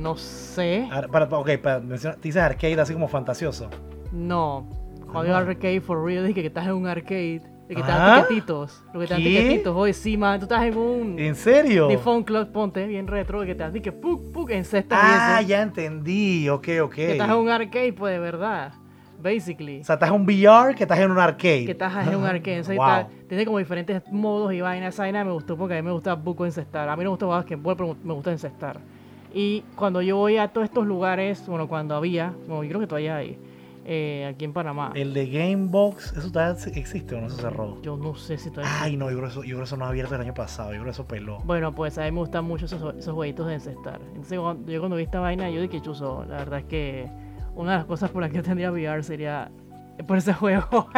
No sé. Ar- Para, ok, para mencionar, dices arcade así como fantasioso. No. Cuando digo no. arcade for real, dije que estás en un arcade. De que te ¿Ah? dan tiquetitos. Lo que te dan tiquetitos. Oye, sí, man, tú estás en un. ¿En serio? De Phone Club, ponte, bien retro, que te dan que puk, puk, en cesta Ah, ya entendí. Ok, ok. Que estás en un arcade, pues de verdad. Basically. O sea, estás en un VR que estás en un arcade. que estás en un arcade. Entonces, Wow. está- tiene como diferentes modos y vainas. Esa vaina me gustó porque a mí me gusta buco encestar. A mí no me gusta basquetbol, pero me gusta encestar. Y cuando yo voy a todos estos lugares, bueno, cuando había, bueno, yo creo que todavía hay, eh, aquí en Panamá. El de Gamebox, ¿eso todavía existe o no se cerró? Yo no sé si todavía. Ay, no, yo creo, que eso, yo creo eso no ha abierto el año pasado. Yo creo que eso peló. Bueno, pues a mí me gustan mucho esos, esos jueguitos de encestar. Entonces, cuando- yo cuando vi esta vaina, yo dije, chuzo, la verdad es que una de las cosas por las que yo tendría VR sería por ese juego.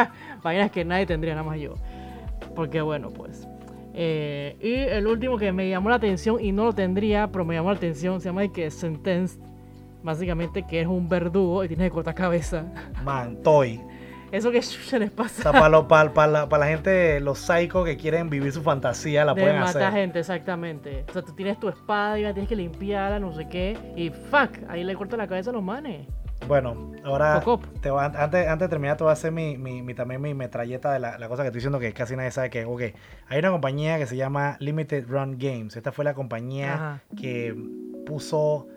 Vainas que nadie tendría, nada más yo. Porque bueno, pues. Eh, y el último que me llamó la atención y no lo tendría, pero me llamó la atención, se llama de que Sentenced. Básicamente que es un verdugo y tiene que cortar cabeza. Man, Toy. Eso que chucha les O pasa. sea, para, lo- para, para la, para la gente, los psychos que quieren vivir su fantasía, la de pueden matar hacer. gente, exactamente. O sea, tú tienes tu espada y la tienes que limpiarla, no sé qué. Y fuck, ahí le cortan la cabeza a los manes. Bueno, ahora te voy antes, antes de terminar te voy a hacer mi, mi- mi- también mi metralleta de la, la cosa que estoy diciendo que casi nadie sabe que ok, hay una compañía que se llama Limited Run Games. Esta fue la compañía Ajá. que puso,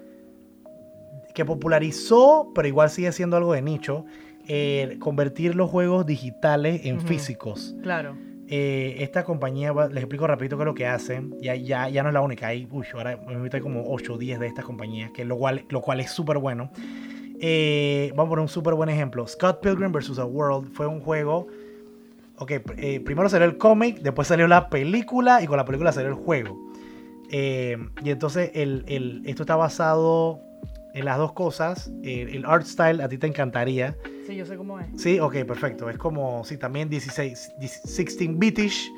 que popularizó, pero igual sigue siendo algo de nicho, eh, convertir los juegos digitales en físicos. Claro. Eh, esta compañía, les explico rapidito qué es lo que hacen. Ya, ya, ya no es la única. Hay, uy, ahora me hay como 8 o 10 de estas compañías, que lo cual, lo cual es súper bueno. Eh, vamos a poner un súper buen ejemplo. Scott Pilgrim vs. A World fue un juego. Ok, eh, primero salió el cómic, después salió la película y con la película salió el juego. Eh, y entonces el, el- esto está basado en las dos cosas. El, el art style a ti te encantaría. Sí, yo sé cómo es. Sí, ok, perfecto. Es como, sí, también 16, 16 bitish.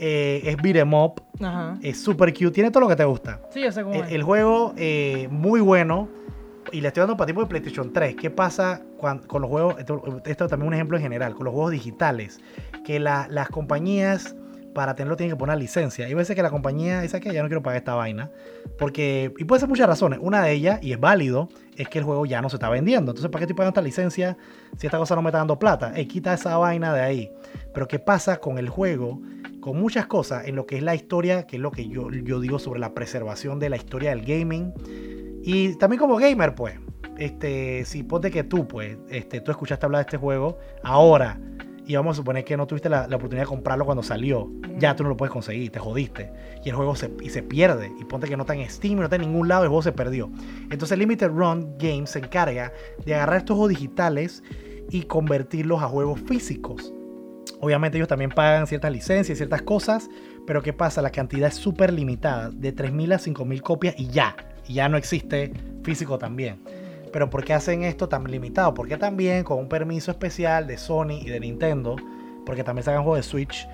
eh, es beat 'em up. Ajá. Es super cute. Tiene todo lo que te gusta. Sí, yo sé cómo es. el juego, eh, muy bueno. Y le estoy dando para tipo de PlayStation 3. ¿Qué pasa con los juegos? Esto, esto también es un ejemplo en general. Con los juegos digitales. Que la- las compañías, para tenerlo, tienen que poner licencia. Hay veces que la compañía dice que ya no quiero pagar esta vaina. Porque, y puede ser muchas razones. Una de ellas, y es válido, es que el juego ya no se está vendiendo. Entonces, ¿para qué estoy pagando esta licencia si esta cosa no me está dando plata? Eh, quita esa vaina de ahí. Pero, ¿qué pasa con el juego? Con muchas cosas en lo que es la historia, que es lo que yo, yo digo sobre la preservación de la historia del gaming. Y también como gamer, pues, este, si ponte que tú, pues, este, tú escuchaste hablar de este juego ahora y vamos a suponer que no tuviste la, la oportunidad de comprarlo cuando salió, ya tú no lo puedes conseguir, te jodiste. Y el juego se, y se pierde. Y ponte que no está en Steam, no está en ningún lado, el juego se perdió. Entonces Limited Run Games se encarga de agarrar estos juegos digitales y convertirlos a juegos físicos. Obviamente ellos también pagan ciertas licencias y ciertas cosas, pero ¿qué pasa? La cantidad es súper limitada, de 3.000 a 5.000 copias y ya. Y ya no existe físico también. Pero ¿por qué hacen esto tan limitado? Porque también con un permiso especial de Sony y de Nintendo, porque también sacan juegos de Switch,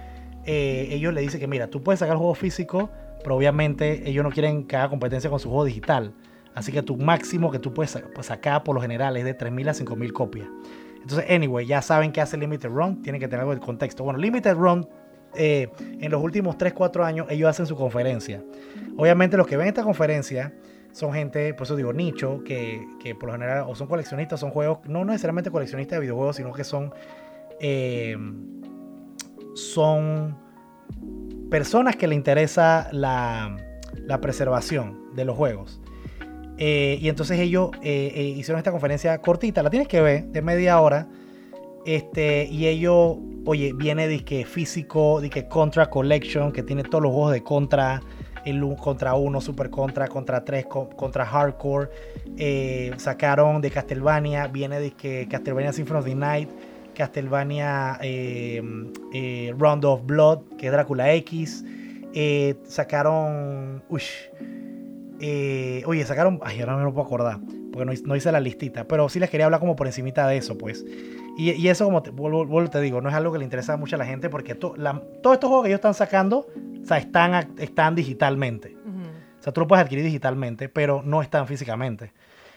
eh, ellos le dicen que mira, tú puedes sacar juego físico, pero obviamente ellos no quieren que haga competencia con su juego digital. Así que tu máximo que tú puedes pues, sacar por lo general es de 3.000 a 5.000 copias. Entonces, anyway, ya saben que hace Limited Run, tienen que tener algo de contexto. Bueno, Limited Run, eh, en los últimos 3-4 años, ellos hacen su conferencia. Obviamente, los que ven esta conferencia son gente, por eso digo nicho, que, que por lo general o son coleccionistas, son juegos, no necesariamente coleccionistas de videojuegos, sino que son, eh, son personas que le interesa la, la preservación de los juegos. Eh, y entonces ellos eh, hicieron esta conferencia cortita, la tienes que ver, de media hora. Este, y ellos, oye, viene disque físico, disque Contra Collection, que tiene todos los juegos de Contra, el Contra 1, Super Contra, Contra 3, co- Contra Hardcore. Eh, sacaron de Castlevania, viene disque Castlevania Symphony of the Night, Castlevania eh, eh, Round of Blood, que es Drácula X. Eh, sacaron. Uy. oye, sacaron. Ay, ahora me lo puedo acordar. Porque no, no hice la listita. Pero sí les quería hablar como por encimita de eso, pues. Y, y eso, como te, vuelvo, vuelvo te digo, no es algo que le interesa mucho a la gente. Porque to- la- todos estos juegos que ellos están sacando, o sea, están, están digitalmente. O sea, tú lo puedes adquirir digitalmente, pero no están físicamente.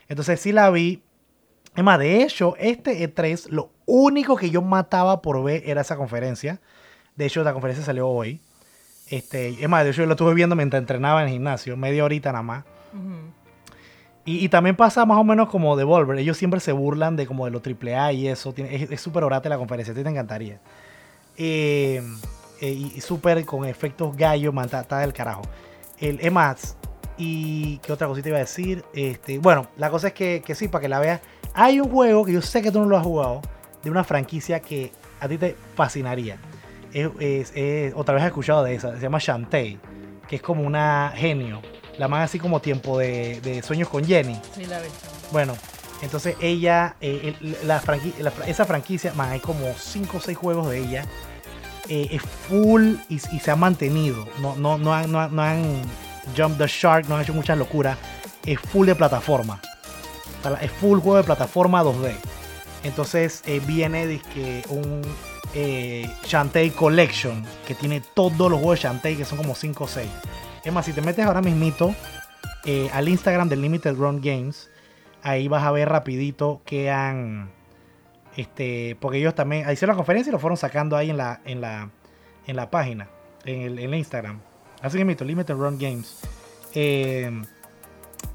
Entonces sí la vi. Es más, de hecho, este E3, lo único que yo mataba por ver era esa conferencia. De hecho, la conferencia salió hoy. Este, es más, de hecho, yo lo estuve viendo mientras entrenaba en el gimnasio, media horita nada más. Ujú. Y, también pasa más o menos como Devolver. Ellos siempre se burlan de como de los AAA y eso. Es súper orate la conferencia, a ti te encantaría. Eh, eh, y súper con efectos gallo, man, está, está del carajo. El, más, y qué otra cosita iba a decir. Este, bueno, la cosa es que, que sí, para que la veas. Hay un juego que yo sé que tú no lo has jugado, de una franquicia que a ti te fascinaría. Es, es- es- otra vez has escuchado de esa, se llama Shantae, que es como una genio. La más así como tiempo de, de sueños con Jenny. Sí, la visto. Bueno, entonces ella, eh, el- la franqui- la fra- esa franquicia, man, hay como 5 o 6 juegos de ella. eh, es full y, y se ha mantenido. No, no, no, han, no, han- no han jump the shark, no han hecho muchas locuras. Es full de plataforma. Es full juego de plataforma 2D. Entonces eh, viene dizque, un eh, Shantae Collection que tiene todos los juegos de Shantae que son como 5 o 6. Es más, si te metes ahora mismito eh, al Instagram del Limited Run Games, ahí vas a ver rapidito que han este porque ellos también hicieron la conferencia y lo fueron sacando ahí en la en la en la página en el, en el Instagram. Así que mito Limited Run Games. Eh,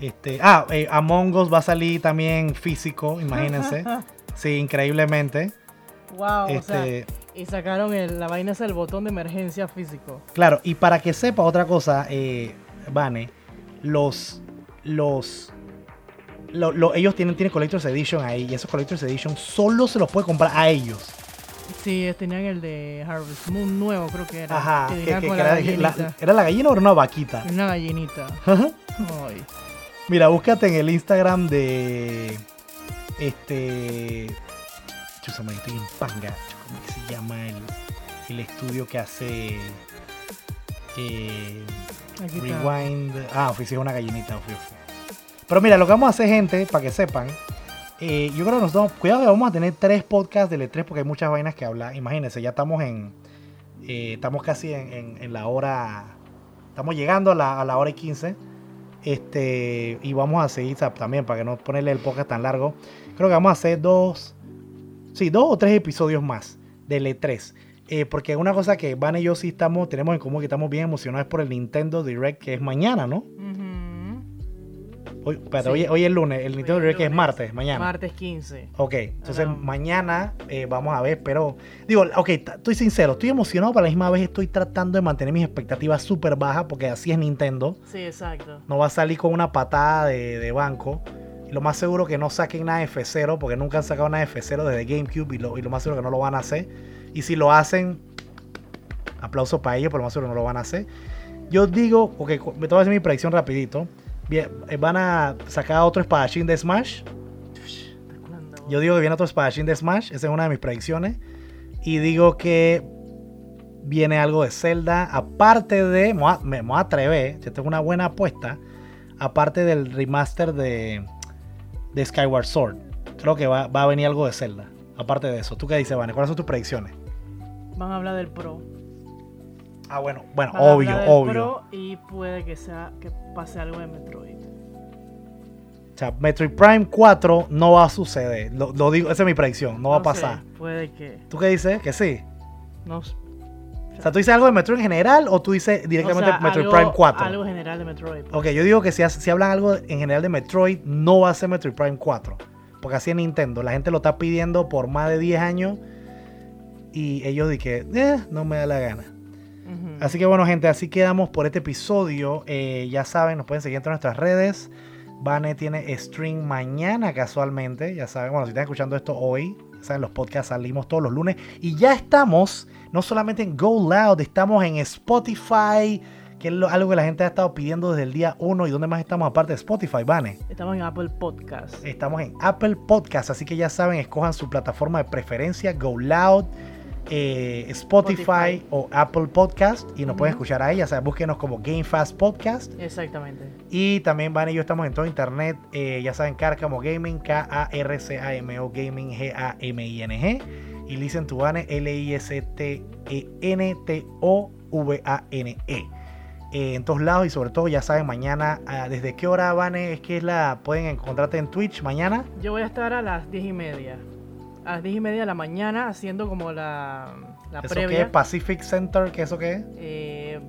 este ah eh, Among Us va a salir también físico imagínense. Sí increíblemente. Wow, o sea, este y sacaron el- la vaina esa del botón de emergencia físico. Claro, y para que sepa otra cosa, eh, Vane, los. los lo- lo- ellos tienen, tienen Collector's Edition ahí y esos Collector's Edition solo se los puede comprar a ellos. Sí, tenían el de Harvest Moon nuevo, creo que era. Ajá, que que- la era, la- ¿era la gallina o era una vaquita? Una gallinita. Ay. Mira, búscate en el Instagram de. Este. Chusa, man, estoy en panga. ¿Cómo que se llama el, el estudio que hace. Eh. Rewind. Ah, oficio una gallinita. ofi, ofi. Pero mira, lo que vamos a hacer, gente, para que sepan. eh, yo creo que nos damos. Cuidado que vamos a tener tres podcasts del E3 porque hay muchas vainas que hablar. Imagínense, ya estamos en. eh, estamos casi en, en- en la hora. Estamos llegando a la, a la hora y 15. Este. Y vamos a seguir también para que no ponerle el podcast tan largo. Creo que vamos a hacer dos. Sí, dos o tres episodios más del E3. Eh, porque una cosa que Van y yo sí estamos, tenemos en común que estamos bien emocionados por el Nintendo Direct que es mañana, ¿no? Ujú. Hoy, espérate, Sí. hoy, hoy es lunes, el Nintendo Direct que es lunes. martes, mañana. Martes 15. Ok, entonces Around. mañana eh, vamos a ver, pero digo, ok, estoy sincero, estoy emocionado, pero a la misma vez estoy tratando de mantener mis expectativas súper bajas porque así es Nintendo. Sí, exacto. No va a salir con una patada de, de banco. Lo más seguro que no saquen de F0 porque nunca han sacado de F0 desde GameCube y lo, y lo más seguro que no lo van a hacer. Y si lo hacen, aplauso para ellos, pero lo más seguro no lo van a hacer. Yo digo, cu- me voy a hacer mi predicción rapidito. Bien, eh, van a sacar otro espadachín de Smash. Yo digo que viene otro espadachín de Smash. Esa es una de mis predicciones. Y digo que viene algo de Zelda. Aparte de. Me voy a, atrever. Tengo una buena apuesta. Aparte del remaster de, de Skyward Sword. Creo que va, va a venir algo de Zelda. Aparte de eso. ¿Tú qué dices, Vane? ¿Cuáles son tus predicciones? Van a hablar del Pro. Ah, bueno. Bueno, Van obvio, del obvio. Pro y puede que sea que pase algo de Metroid. O sea, Metroid Prime 4 no va a suceder. Lo, lo digo, esa es mi predicción. No va a pasar. sé, puede que. ¿Tú qué dices? Que sí. No, O sea, ¿tú dices algo de Metroid en general o tú dices directamente o sea, Metroid algo- Prime 4? Algo general de Metroid. pues. Ok, yo digo que si, si hablan algo en general de Metroid, no va a ser Metroid Prime 4. Porque así es Nintendo. La gente lo está pidiendo por más de 10 años. Y ellos dicen que, eh, no me da la gana. Así que bueno, gente, así quedamos por este episodio. Eh, ya saben, nos pueden seguir en todas nuestras redes. Vane tiene stream mañana casualmente. Ya saben, bueno, si están escuchando esto hoy, ya saben, los podcasts salimos todos los lunes. Y ya estamos, no solamente en Go Loud, estamos en Spotify, que es lo- algo que la gente ha estado pidiendo desde el día 1. ¿Y dónde más estamos aparte de Spotify, Vane? Estamos en Apple Podcast. Estamos en Apple Podcast, así que ya saben, escojan su plataforma de preferencia, Go Loud, eh, Spotify, Spotify. o Apple Podcast y nos pueden escuchar ahí, ya saben, búsquenos como Game Fast Podcast Exactamente. y también Van y yo estamos en todo internet, eh, ya saben, Cárcamo Gaming, K-A-R-C-A-M-O Gaming, G-A-M-I-N-G y Listen to Vane, L-I-S-T-E-N-T-O-V-A-N-E. Eh, en todos lados y sobre todo ya saben mañana ah, desde qué hora Vane es que es la pueden encontrarte en Twitch mañana Yo voy a estar a las 10 y media. A las 10 y media de la mañana haciendo como la, la ¿Eso qué es? Pacific Center, ¿qué eso qué es? Eh,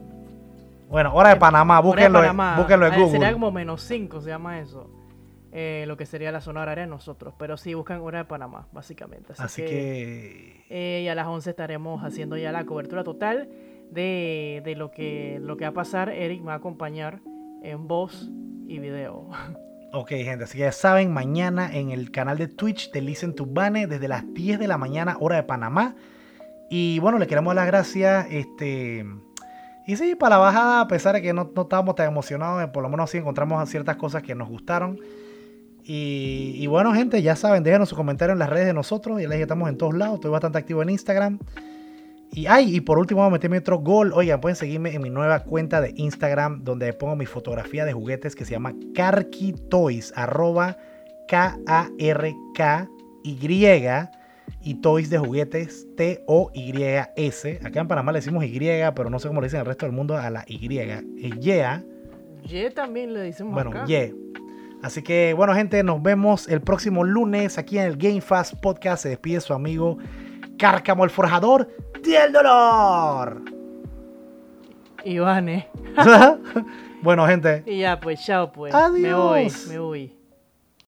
Bueno, hora de Panamá, hora de búsquenlo, en- Panamá. búsquenlo en Ah, Google. Sería como menos 5, se llama eso. Eh, lo que sería la zona horaria de nosotros. Pero sí, buscan hora de Panamá, básicamente. Así, Así que, que, eh, y a las 11 estaremos haciendo ya la cobertura total de, de lo, que, lo que va a pasar. Eric me va a acompañar en voz y video. ok, gente, así que ya saben, mañana en el canal de Twitch de Listen to Bane desde las 10 de la mañana, hora de Panamá. Y bueno, le queremos las gracias. Este, y sí, para la bajada, a pesar de que no, no estábamos tan emocionados, eh, por lo menos sí encontramos ciertas cosas que nos gustaron. Y, y bueno, gente, ya saben, déjenos sus comentarios en las redes de nosotros. Ya les dije, estamos en todos lados. Estoy bastante activo en Instagram. Y ay, y por último, vamos a meterme otro gol. Oigan, pueden seguirme en mi nueva cuenta de Instagram, donde pongo mi fotografía de juguetes que se llama Karki Toys, arroba K-A-R-K-Y y Toys de juguetes T-O-Y-S. Acá en Panamá le decimos Y, pero no sé cómo le dicen el resto del mundo a la Y. Es Yeah. Ye también le decimos Bueno, acá. yeah. Así que, bueno, gente, nos vemos el próximo lunes aquí en el Game Fast Podcast. Se despide su amigo Cárcamo el Forjador del Dolor. Ivane. bueno, gente, Y ya, pues, chao, pues. Me voy, Adiós. me voy.